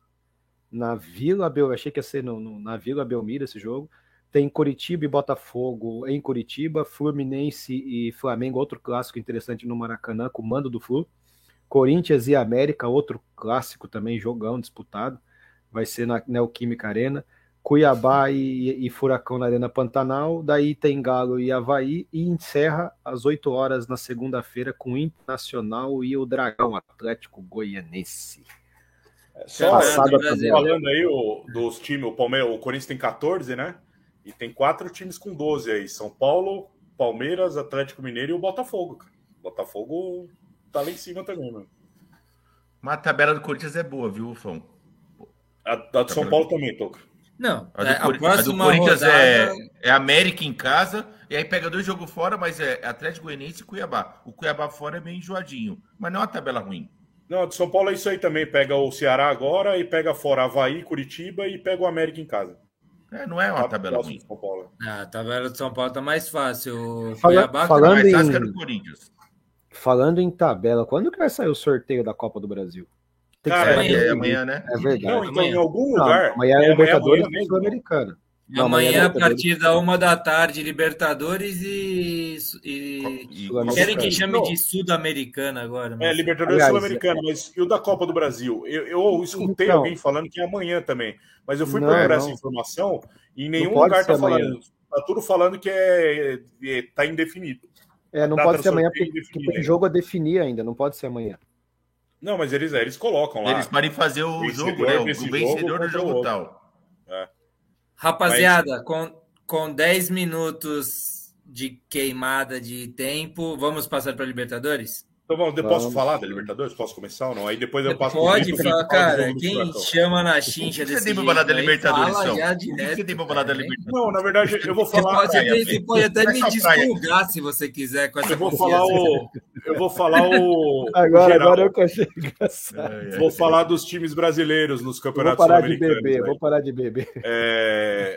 [SPEAKER 2] na Vila Bel. Achei que ia ser no- no- na Vila Belmiro esse jogo. Tem Curitiba e Botafogo em Curitiba, Fluminense e Flamengo, outro clássico interessante no Maracanã, com o mando do Flu. Corinthians e América, outro clássico também, jogão disputado. Vai ser na Neoquímica Arena. Cuiabá e, e Furacão na Arena Pantanal. Daí tem Galo e Havaí. E encerra às 8 horas na segunda-feira com o Internacional e o Dragão Atlético Goianense.
[SPEAKER 4] Só
[SPEAKER 2] Passado a
[SPEAKER 1] Brasil.
[SPEAKER 2] tabela.
[SPEAKER 4] falando aí o, dos times, o Palmeiras, o Corinthians tem 14, né? E tem quatro times com 12 aí: São Paulo, Palmeiras, Atlético Mineiro e o Botafogo. Cara. O Botafogo tá lá em cima também, mano.
[SPEAKER 3] Mas a tabela do Corinthians é boa, viu, Fão?
[SPEAKER 4] A, a de São Paulo também, Toca.
[SPEAKER 1] Não,
[SPEAKER 3] A do,
[SPEAKER 1] é, a
[SPEAKER 3] Cori- a do Corinthians
[SPEAKER 1] rodada...
[SPEAKER 3] é, é América em casa, e aí pega dois jogos fora, mas é Atlético Goianiense e Cuiabá. O Cuiabá fora é meio enjoadinho, mas não é uma tabela ruim.
[SPEAKER 4] Não, a de São Paulo é isso aí também. Pega o Ceará agora e pega fora Havaí, Curitiba e pega o América em casa.
[SPEAKER 3] É, não é uma
[SPEAKER 4] Tá
[SPEAKER 3] tabela ruim.
[SPEAKER 4] de São Paulo.
[SPEAKER 1] Ah, a tabela de São Paulo tá mais fácil. O
[SPEAKER 2] Fala-
[SPEAKER 1] Cuiabá tá
[SPEAKER 2] falando
[SPEAKER 3] mais
[SPEAKER 2] em-
[SPEAKER 3] Corinthians.
[SPEAKER 2] Falando em tabela, quando que vai sair o sorteio da Copa do Brasil? Tem que
[SPEAKER 4] Cara,
[SPEAKER 2] sair
[SPEAKER 1] amanhã.
[SPEAKER 3] É, amanhã, né?
[SPEAKER 2] que. É verdade.
[SPEAKER 4] Não, então
[SPEAKER 1] amanhã.
[SPEAKER 4] em algum
[SPEAKER 2] Não,
[SPEAKER 4] lugar.
[SPEAKER 2] amanhã é,
[SPEAKER 4] amanhã,
[SPEAKER 2] Libertadores
[SPEAKER 4] amanhã
[SPEAKER 2] e
[SPEAKER 4] mesmo.
[SPEAKER 2] Sul-Americana.
[SPEAKER 1] Amanhã,
[SPEAKER 2] amanhã é
[SPEAKER 1] a
[SPEAKER 2] Libertadores.
[SPEAKER 1] partir da uma da tarde, Libertadores e. e...
[SPEAKER 3] E-.
[SPEAKER 1] Querem que chame
[SPEAKER 4] Não.
[SPEAKER 1] de Sul-Americana agora.
[SPEAKER 4] É,
[SPEAKER 1] mas-
[SPEAKER 4] Libertadores
[SPEAKER 2] Aliás,
[SPEAKER 4] Sul-Americana, mas e o da Copa do Brasil? Eu, eu escutei
[SPEAKER 2] Então.
[SPEAKER 4] alguém falando que é amanhã também, mas eu fui
[SPEAKER 2] Não,
[SPEAKER 4] procurar
[SPEAKER 2] não.
[SPEAKER 4] essa informação e em nenhum
[SPEAKER 2] Não
[SPEAKER 4] lugar tá
[SPEAKER 2] amanhã.
[SPEAKER 4] falando. Tá tudo falando que é, é tá indefinido.
[SPEAKER 2] É, não
[SPEAKER 4] Data
[SPEAKER 2] pode ser amanhã, porque, porque tem jogo a definir ainda, não pode ser amanhã.
[SPEAKER 4] Não, mas eles, eles colocam lá.
[SPEAKER 3] Eles podem fazer o
[SPEAKER 4] Vencedor
[SPEAKER 3] jogo, né? O vencedor do jogo tal.
[SPEAKER 1] Rapaziada, com, com 10 minutos de queimada de tempo, vamos passar para Libertadores?
[SPEAKER 4] Então vamos, eu posso falar da Libertadores? Posso começar ou não? Aí depois eu passo
[SPEAKER 1] Pode
[SPEAKER 4] pro
[SPEAKER 1] falar, cara. Quem chama na
[SPEAKER 3] que
[SPEAKER 1] desse
[SPEAKER 3] você tem falar da Libertadores,
[SPEAKER 1] fala direto,
[SPEAKER 3] você tem falar da? Libertadores?
[SPEAKER 4] Não, na verdade, eu vou <laughs>
[SPEAKER 1] Você
[SPEAKER 4] falar.
[SPEAKER 1] pode,
[SPEAKER 3] praia,
[SPEAKER 1] você pode até me desculgar se você quiser com essa
[SPEAKER 4] Eu vou falar o. Eu vou falar o.
[SPEAKER 2] Agora,
[SPEAKER 4] geral.
[SPEAKER 2] agora eu engraçado.
[SPEAKER 3] É, é.
[SPEAKER 4] Vou falar dos times brasileiros nos
[SPEAKER 2] Eu vou
[SPEAKER 4] campeonatos
[SPEAKER 2] parar de beber, vou parar de beber.
[SPEAKER 4] É,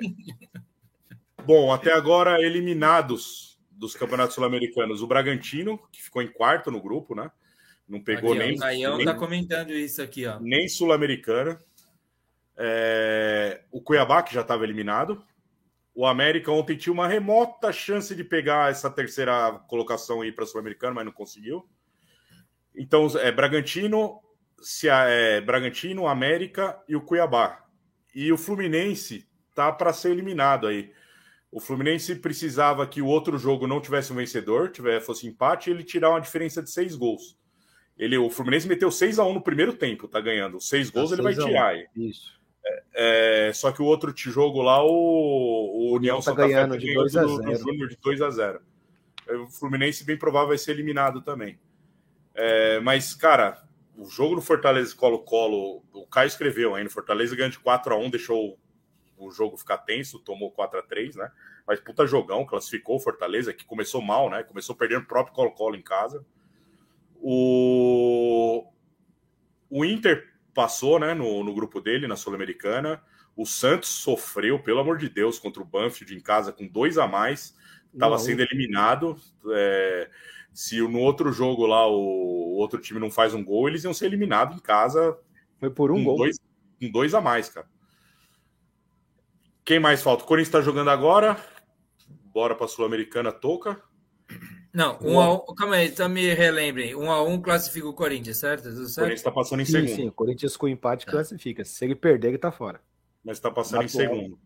[SPEAKER 4] Bom, até agora eliminados dos campeonatos sul-americanos, o Bragantino, que ficou em quarto no grupo, né? Não pegou
[SPEAKER 1] Aqui,
[SPEAKER 4] nem,
[SPEAKER 1] o Caião
[SPEAKER 4] nem,
[SPEAKER 1] tá comentando isso aqui, ó.
[SPEAKER 4] nem sul-americana. É, O Cuiabá, que já estava eliminado. O América ontem tinha uma remota chance de pegar essa terceira colocação aí para sul-americano, mas não conseguiu. Então, é Bragantino, se é Bragantino, América e o Cuiabá. E o Fluminense tá para ser eliminado aí. O Fluminense precisava que o outro jogo não tivesse um vencedor, tivesse fosse empate, e ele tirar uma diferença de seis gols. Ele, o Fluminense meteu 6 a 1 no primeiro tempo, tá ganhando. Seis gols ele vai
[SPEAKER 2] 6 a 1.
[SPEAKER 4] tirar. aí.
[SPEAKER 2] Isso.
[SPEAKER 4] É, só que o outro jogo lá, o, o União
[SPEAKER 2] tá
[SPEAKER 4] Santa Fé
[SPEAKER 2] ganhando
[SPEAKER 4] tá
[SPEAKER 2] de
[SPEAKER 4] ganhando
[SPEAKER 2] 2 a
[SPEAKER 4] do, do
[SPEAKER 2] 0.
[SPEAKER 4] Júnior de 2 a 0 O Fluminense, bem provável, vai ser eliminado também. É, mas, cara, o jogo no Fortaleza Colo-Colo, o Caio escreveu ainda, o Fortaleza ganhou de 4 a 1 deixou o jogo ficar tenso, tomou 4 a 3 né? Mas puta jogão, classificou o Fortaleza, que começou mal, né? Começou perdendo o próprio Colo-Colo em casa. O, o Inter passou né, no, no grupo dele, na Sul-Americana. O Santos sofreu, pelo amor de Deus, contra o Banfield em casa com dois a mais. Estava sendo eliminado. É, se no outro jogo lá o, o outro time não faz um gol, eles iam ser eliminados em casa
[SPEAKER 2] Foi por um
[SPEAKER 4] com,
[SPEAKER 2] gol.
[SPEAKER 4] dois, com dois a mais, cara. Quem mais falta? O Corinthians está jogando agora. Bora para a Sul-Americana, toca.
[SPEAKER 1] Não, um a um, calma aí, então me relembrem. Um a um classifica o Corinthians, certo? Tudo
[SPEAKER 4] O
[SPEAKER 1] certo?
[SPEAKER 4] Corinthians está passando em
[SPEAKER 2] Sim,
[SPEAKER 4] segundo.
[SPEAKER 2] sim, o Corinthians com empate classifica. Se ele perder, ele tá fora.
[SPEAKER 4] mas está passando em
[SPEAKER 2] Atual.
[SPEAKER 4] segundo.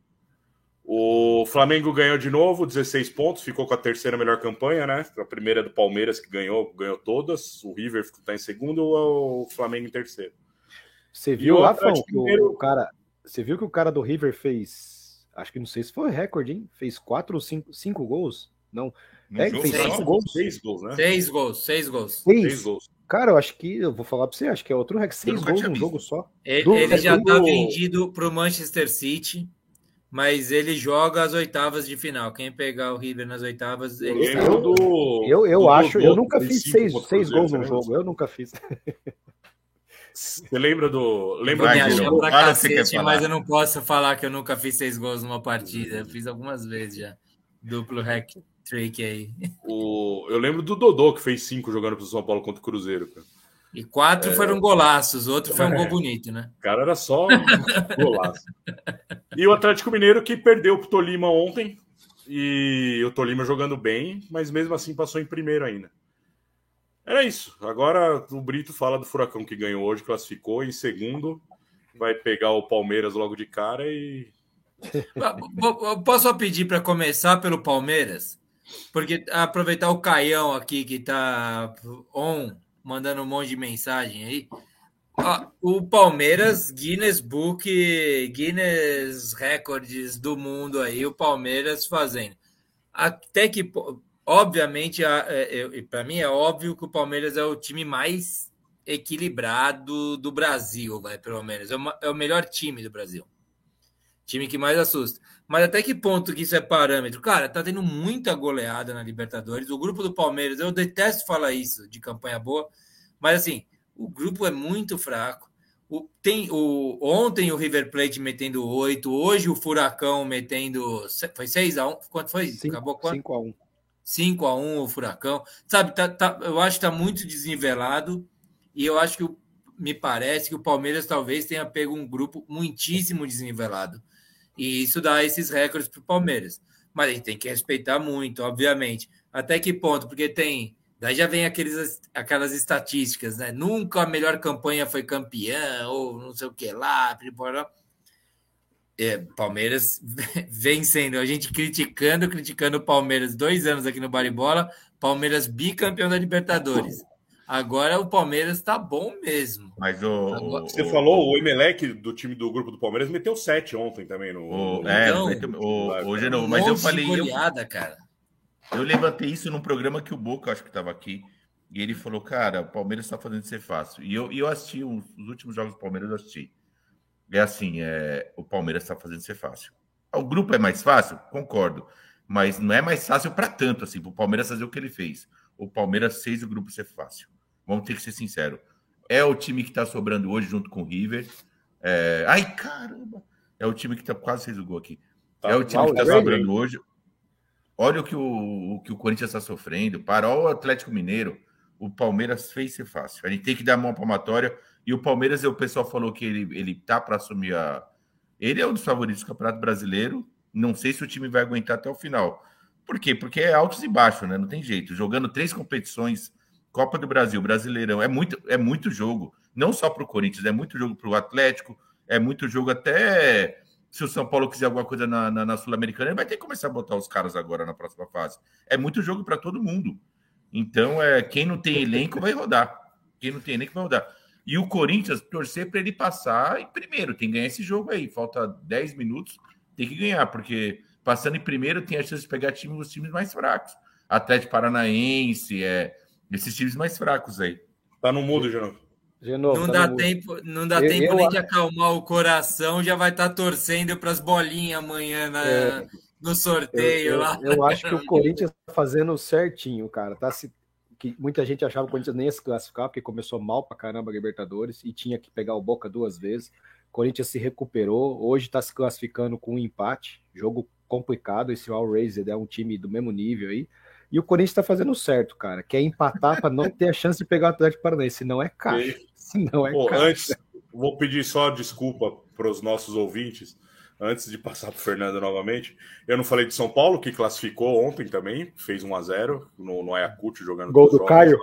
[SPEAKER 4] O Flamengo ganhou de novo, 16 pontos, ficou com a terceira melhor campanha, né? A primeira é do Palmeiras, que ganhou, ganhou todas. O River está em segundo, o Flamengo em terceiro.
[SPEAKER 2] Você viu
[SPEAKER 4] o
[SPEAKER 2] lá, Fão, que o, o cara. Você viu que o cara do River fez. Acho que não sei se foi recorde, hein? Fez quatro ou cinco, cinco gols? Não.
[SPEAKER 3] No
[SPEAKER 2] É,
[SPEAKER 3] jogo
[SPEAKER 2] fez
[SPEAKER 3] só?
[SPEAKER 2] cinco gols.
[SPEAKER 4] Seis gols, né?
[SPEAKER 1] Seis gols, seis gols.
[SPEAKER 2] Seis.
[SPEAKER 4] Seis gols.
[SPEAKER 2] Cara, eu acho que. Eu vou falar pra você, acho que é outro recorde. Seis gols num jogo só.
[SPEAKER 1] Ele,
[SPEAKER 2] Do-
[SPEAKER 1] ele já
[SPEAKER 4] do-
[SPEAKER 1] está vendido para o Manchester City, mas ele joga as oitavas de final. Quem pegar o River nas oitavas,
[SPEAKER 4] Eu
[SPEAKER 1] ele
[SPEAKER 4] do.
[SPEAKER 2] Eu, eu
[SPEAKER 4] do
[SPEAKER 2] acho, eu nunca fiz seis, seis gols num jogo. Eu nunca fiz. <laughs>
[SPEAKER 4] Você lembra do. Lembra
[SPEAKER 3] Vai,
[SPEAKER 4] do
[SPEAKER 3] Guilherme.
[SPEAKER 1] pra cacete, mas eu não posso falar que eu nunca fiz seis gols numa partida. Eu fiz algumas vezes já. Duplo hack trick aí.
[SPEAKER 4] o... Eu lembro do Dodô, que fez cinco jogando pro São Paulo contra o Cruzeiro, cara.
[SPEAKER 1] E quatro
[SPEAKER 4] É.
[SPEAKER 1] foram golaços, outro foi um gol bonito, né?
[SPEAKER 4] O cara era só golaço. E o Atlético Mineiro que perdeu pro Tolima ontem. E o Tolima jogando bem, mas mesmo assim passou em primeiro ainda. Era isso. Agora o Brito fala do Furacão que ganhou hoje, classificou em segundo. Vai pegar o Palmeiras logo de cara e. <laughs>
[SPEAKER 1] Posso pedir para começar pelo Palmeiras? Porque aproveitar o Caião aqui que tá on, mandando um monte de mensagem aí. Ó, o Palmeiras, Guinness Book, Guinness Records do mundo aí, o Palmeiras fazendo. Até que, obviamente, para mim é óbvio que o Palmeiras é o time mais equilibrado do Brasil, vai, pelo menos. É, uma- é o melhor time do Brasil. Time que mais assusta. Mas até que ponto que isso é parâmetro? Cara, tá tendo muita goleada na Libertadores. O grupo do Palmeiras, eu detesto falar isso de campanha boa, mas assim, o grupo é muito fraco. O, tem, o, ontem o River Plate metendo 8, hoje o Furacão metendo. Foi 6x1? Quanto foi?
[SPEAKER 2] Cinco,
[SPEAKER 1] Acabou quanto?
[SPEAKER 2] cinco a um.
[SPEAKER 1] 5 a 1 o Furacão. Sabe, tá, tá- eu acho que está muito desnivelado e eu acho que me parece que o Palmeiras talvez tenha pego um grupo muitíssimo desnivelado. E isso dá esses recordes para o Palmeiras. Mas a gente tem que respeitar muito, obviamente. Até que ponto? Porque tem. Daí já vem aqueles, aquelas estatísticas, né? Nunca a melhor campanha foi campeã, ou não sei o que lá, piripora. É, Palmeiras <laughs> vencendo, a gente criticando, criticando o Palmeiras dois anos aqui no Baribola, Palmeiras bicampeão da Libertadores. Agora o Palmeiras tá bom mesmo.
[SPEAKER 3] Mas o.
[SPEAKER 1] Agora-
[SPEAKER 4] Você
[SPEAKER 3] o-
[SPEAKER 4] falou, o Emelec do time do grupo do Palmeiras meteu 7 ontem também no.
[SPEAKER 3] o- é,
[SPEAKER 1] Então,
[SPEAKER 3] meteu- o, o. Genovo,
[SPEAKER 1] Um
[SPEAKER 3] mas eu falei. Eu,
[SPEAKER 1] goleada, cara.
[SPEAKER 3] eu levantei isso num programa que o Boca, acho que estava aqui, e ele falou: Cara, o Palmeiras está fazendo ser fácil. E eu, e eu assisti os, os últimos jogos do Palmeiras, eu assisti. É assim: é, o Palmeiras está fazendo ser fácil. O grupo é mais fácil? Concordo. Mas não é mais fácil para tanto, assim, para o Palmeiras fazer o que ele fez. O Palmeiras fez o grupo ser fácil. Vamos ter que ser sincero. É o time que está sobrando hoje junto com o River. É, Ai, caramba! É o time que tá, quase fez o gol aqui.
[SPEAKER 4] Tá,
[SPEAKER 3] é o time que está
[SPEAKER 2] Valverde.
[SPEAKER 3] sobrando hoje. Olha o que o, o que o Corinthians está sofrendo. Para o Atlético Mineiro, o Palmeiras fez ser fácil. A gente tem que dar mão palmatória. E o Palmeiras, o pessoal falou que ele, ele tá para assumir a. Ele é um dos favoritos do Campeonato Brasileiro. Não sei se o time vai aguentar até o final. Por quê? Porque é altos e baixos, né? Não tem jeito. Jogando três competições, Copa do Brasil, Brasileirão, é muito, é muito jogo. Não só para o Corinthians, é muito jogo para o Atlético, é muito jogo até se o São Paulo quiser alguma coisa na, na, na Sul-Americana, ele vai ter que começar a botar os caras agora na próxima fase. É muito jogo para todo mundo. Então, é, quem não tem elenco vai rodar. Quem não tem elenco vai rodar. E o Corinthians torcer para ele passar em primeiro, tem que ganhar esse jogo aí. Falta 10 minutos, tem que ganhar, porque passando em primeiro tem a chance de pegar time, os times mais fracos. Atlético Paranaense, é, esses times mais fracos aí.
[SPEAKER 4] Tá no mudo, Genovo.
[SPEAKER 2] Genovo,
[SPEAKER 1] Não
[SPEAKER 2] tá
[SPEAKER 1] dá tempo, não dá
[SPEAKER 2] Eu-
[SPEAKER 1] tempo
[SPEAKER 2] eu
[SPEAKER 1] nem de acalmar o coração, já vai estar torcendo para as bolinhas amanhã na-
[SPEAKER 2] É.
[SPEAKER 1] no sorteio
[SPEAKER 2] eu-
[SPEAKER 1] lá.
[SPEAKER 2] eu acho que o Corinthians tá fazendo certinho, cara. Tá se, que muita gente achava que o Corinthians nem ia se classificar, porque começou mal pra caramba a Libertadores e tinha que pegar o Boca duas vezes. O Corinthians se recuperou, hoje tá se classificando com um empate, jogo complicado. Esse All Raised é um time do mesmo nível aí. E o Corinthians tá fazendo certo, cara. Quer empatar para não ter a chance de pegar o Atlético Paranaense. Se não é caixa. Se não é
[SPEAKER 4] Pô,
[SPEAKER 2] caixa.
[SPEAKER 4] antes, vou pedir só desculpa para os nossos ouvintes, antes de passar para o Fernando novamente. Eu não falei de São Paulo, que classificou ontem também, fez 1 a 0 no, no Ayacucho jogando
[SPEAKER 2] Gol do
[SPEAKER 4] jogos
[SPEAKER 2] Caio.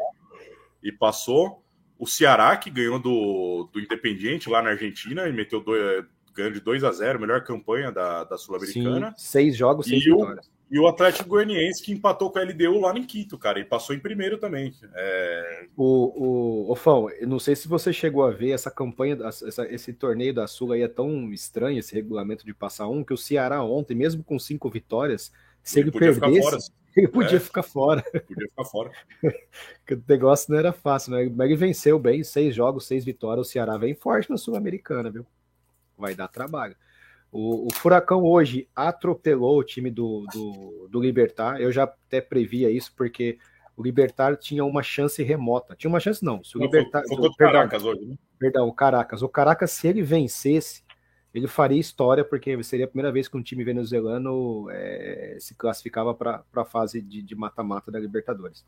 [SPEAKER 4] E passou. O Ceará, que ganhou do, do Independiente lá na Argentina e meteu dois, ganhou de 2 a 0 melhor campanha da, da Sul-Americana.
[SPEAKER 2] seis jogos, seis
[SPEAKER 4] E o-
[SPEAKER 2] vitórias.
[SPEAKER 4] E o Atlético Goianiense, que empatou com a LDU lá em Quito, cara, e passou em primeiro também. É,
[SPEAKER 2] O, o, o Fão, eu não sei se você chegou a ver essa campanha, essa- esse torneio da Sul aí é tão estranho, esse regulamento de passar um, que o Ceará ontem, mesmo com cinco vitórias, se ele,
[SPEAKER 4] ficar
[SPEAKER 2] perdesse, <laughs> ele podia
[SPEAKER 4] É.
[SPEAKER 2] ficar fora.
[SPEAKER 4] podia ficar fora. <laughs>
[SPEAKER 2] porque o negócio não era fácil, né? Mas ele venceu bem, seis jogos, seis vitórias. O Ceará vem forte na Sul-Americana, viu? Vai dar trabalho. O, o Furacão hoje atropelou o time do, do, do Libertar. Eu já até previa isso, porque o Libertar tinha uma chance remota. Tinha uma chance, não. Se o
[SPEAKER 4] Não, foi-
[SPEAKER 2] Libertar.
[SPEAKER 4] foi contra o
[SPEAKER 2] perdão,
[SPEAKER 4] Caracas hoje, né?
[SPEAKER 2] Perdão, o Caracas. O Caracas, se ele vencesse, ele faria história, porque seria a primeira vez que um time venezuelano eh, se classificava para a fase de de mata-mata da Libertadores.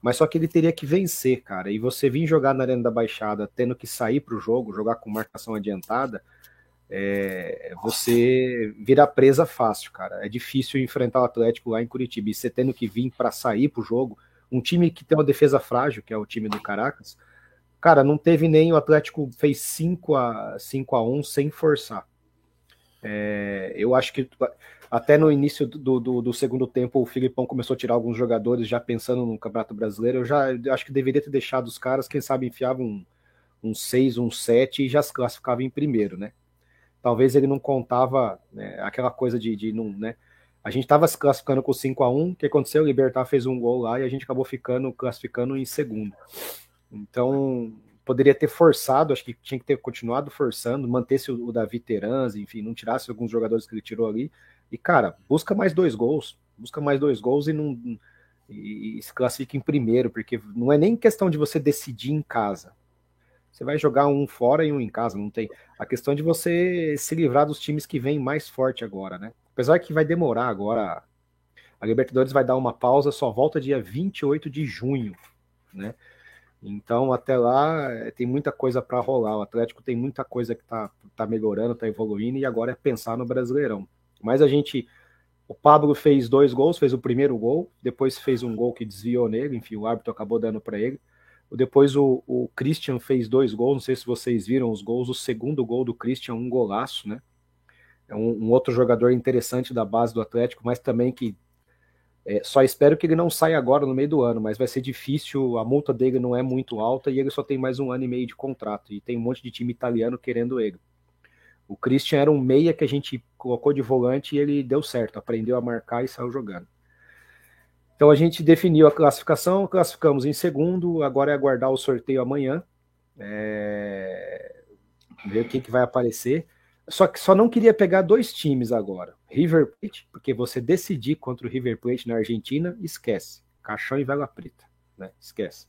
[SPEAKER 2] Mas só que ele teria que vencer, cara. E você vir jogar na Arena da Baixada tendo que sair para o jogo, jogar com marcação adiantada, eh, você vira presa fácil, cara. É difícil enfrentar o Atlético lá em Curitiba. E você tendo que vir para sair para o jogo, um time que tem uma defesa frágil, que é o time do Caracas, Cara, não teve nem o Atlético fez 5 a 5 a 1 sem forçar. É, eu acho que até no início do, do, do, segundo tempo o Filipão começou a tirar alguns jogadores já pensando no Campeonato Brasileiro. Eu já eu acho que deveria ter deixado os caras, quem sabe, enfiava um, um 6, um 7 e já se classificava em primeiro, né? Talvez ele não contava né, aquela coisa de, de não, né? A gente estava se classificando com 5 a 1 o que aconteceu? O Libertar fez um gol lá e a gente acabou ficando classificando em segundo. Então, poderia ter forçado, acho que tinha que ter continuado forçando, mantesse o, o Davi Teranz, enfim, não tirasse alguns jogadores que ele tirou ali. E, cara, busca mais dois gols, busca mais dois gols e não e se classifica em primeiro, porque não é nem questão de você decidir em casa. Você vai jogar um fora e um em casa, não tem. A questão é de você se livrar dos times que vêm mais forte agora, né? Apesar que vai demorar agora. A Libertadores vai dar uma pausa, só volta dia 28 de junho, né? Então, até lá, tem muita coisa para rolar. O Atlético tem muita coisa que está tá melhorando, está evoluindo, e agora é pensar no Brasileirão. Mas a gente. O Pablo fez dois gols, fez o primeiro gol, depois fez um gol que desviou nele, enfim, o árbitro acabou dando para ele. Depois o, o, Christian fez dois gols, não sei se vocês viram os gols. O segundo gol do Christian, um golaço, né? É um, um outro jogador interessante da base do Atlético, mas também que É, só espero que ele não saia agora no meio do ano, mas vai ser difícil, a multa dele não é muito alta e ele só tem mais um ano e meio de contrato. E tem um monte de time italiano querendo ele. O Christian era um meia que a gente colocou de volante e ele deu certo, aprendeu a marcar e saiu jogando. Então a gente definiu a classificação, classificamos em segundo, agora é aguardar o sorteio amanhã. É... Ver quem que vai aparecer. Só que só não queria pegar dois times agora. River Plate, porque você decidir contra o River Plate na Argentina, esquece. Caixão e vela preta, né? Esquece.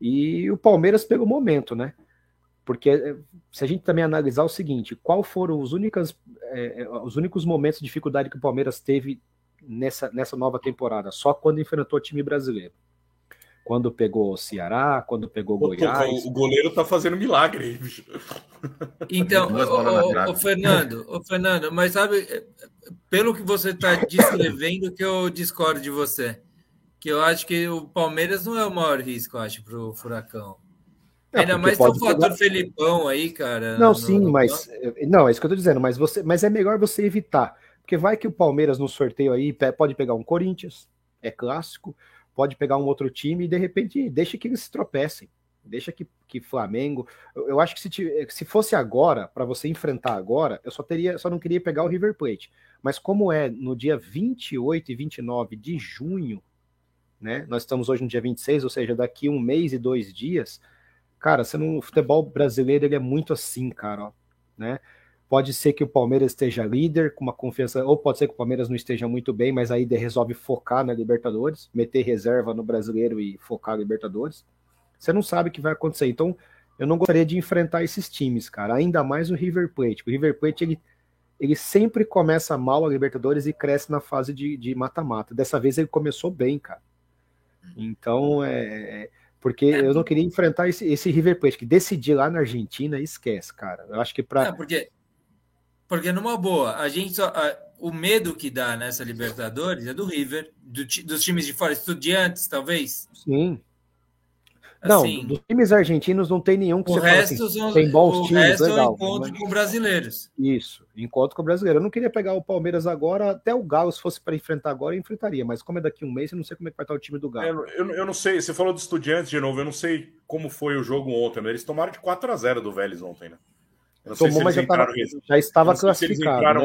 [SPEAKER 2] E o Palmeiras pelo momento, né? Porque eh, se a gente também analisar o seguinte, qual foram os, únicas, é, os únicos momentos de dificuldade que o Palmeiras teve nessa, nessa nova temporada? Só quando enfrentou o time brasileiro quando pegou o Ceará, quando pegou o Goiás.
[SPEAKER 4] O goleiro tá fazendo milagre bicho.
[SPEAKER 1] Então, o, o, Fernando, o Fernando, mas sabe, pelo que você está descrevendo, que eu discordo de você. Que eu acho que o Palmeiras não é o maior risco, eu acho, para o Furacão. É, Ainda mais tem o fator pegar... Felipão aí, cara.
[SPEAKER 2] Não, no, sim, no... mas. Não, é isso que eu tô dizendo, mas, você, mas é melhor você evitar. Porque vai que o Palmeiras no sorteio aí pode pegar um Corinthians, é clássico pode pegar um outro time e de repente deixa que eles se tropecem. Deixa que, que Flamengo. Eu, eu acho que se, se fosse agora, para você enfrentar agora, eu só teria, só não queria pegar o River Plate. Mas como é no dia 28 e 29 de junho, né? Nós estamos hoje no dia 26, ou seja, daqui um mês e dois dias, cara, você não, o futebol brasileiro ele é muito assim, cara, ó, né? Pode ser que o Palmeiras esteja líder, com uma confiança, ou pode ser que o Palmeiras não esteja muito bem, mas aí resolve focar na Libertadores, meter reserva no brasileiro e focar na Libertadores. Você não sabe o que vai acontecer. Então, eu não gostaria de enfrentar esses times, cara. Ainda mais o River Plate. O River Plate, ele, ele sempre começa mal a Libertadores e cresce na fase de mata-mata. Dessa vez ele começou bem, cara. Então, é, é porque eu não queria enfrentar esse, esse River Plate, que decidir lá na Argentina, esquece, cara. Eu acho que para. É,
[SPEAKER 1] porque porque numa boa, a gente só, a, o medo que dá nessa Libertadores é do River, do, dos times de fora, estudiantes, talvez.
[SPEAKER 2] Sim. Não, assim, dos times argentinos não tem nenhum
[SPEAKER 1] que o você resto assim, são, tem bons o times, resto legal. encontro com brasileiros.
[SPEAKER 2] Isso, encontro com brasileiro. Eu não queria pegar o Palmeiras agora, até o Galo, se fosse para enfrentar agora, eu enfrentaria, mas como é daqui um mês, eu não sei como é que vai estar o time do Galo.
[SPEAKER 4] É, eu, eu, não sei, você falou do Estudiantes de novo, eu não sei como foi o jogo ontem, né? Eles tomaram de 4 a 0 do Vélez ontem, né?
[SPEAKER 2] Tomou, mas já, tava, já, estava classificado.
[SPEAKER 4] Entraram,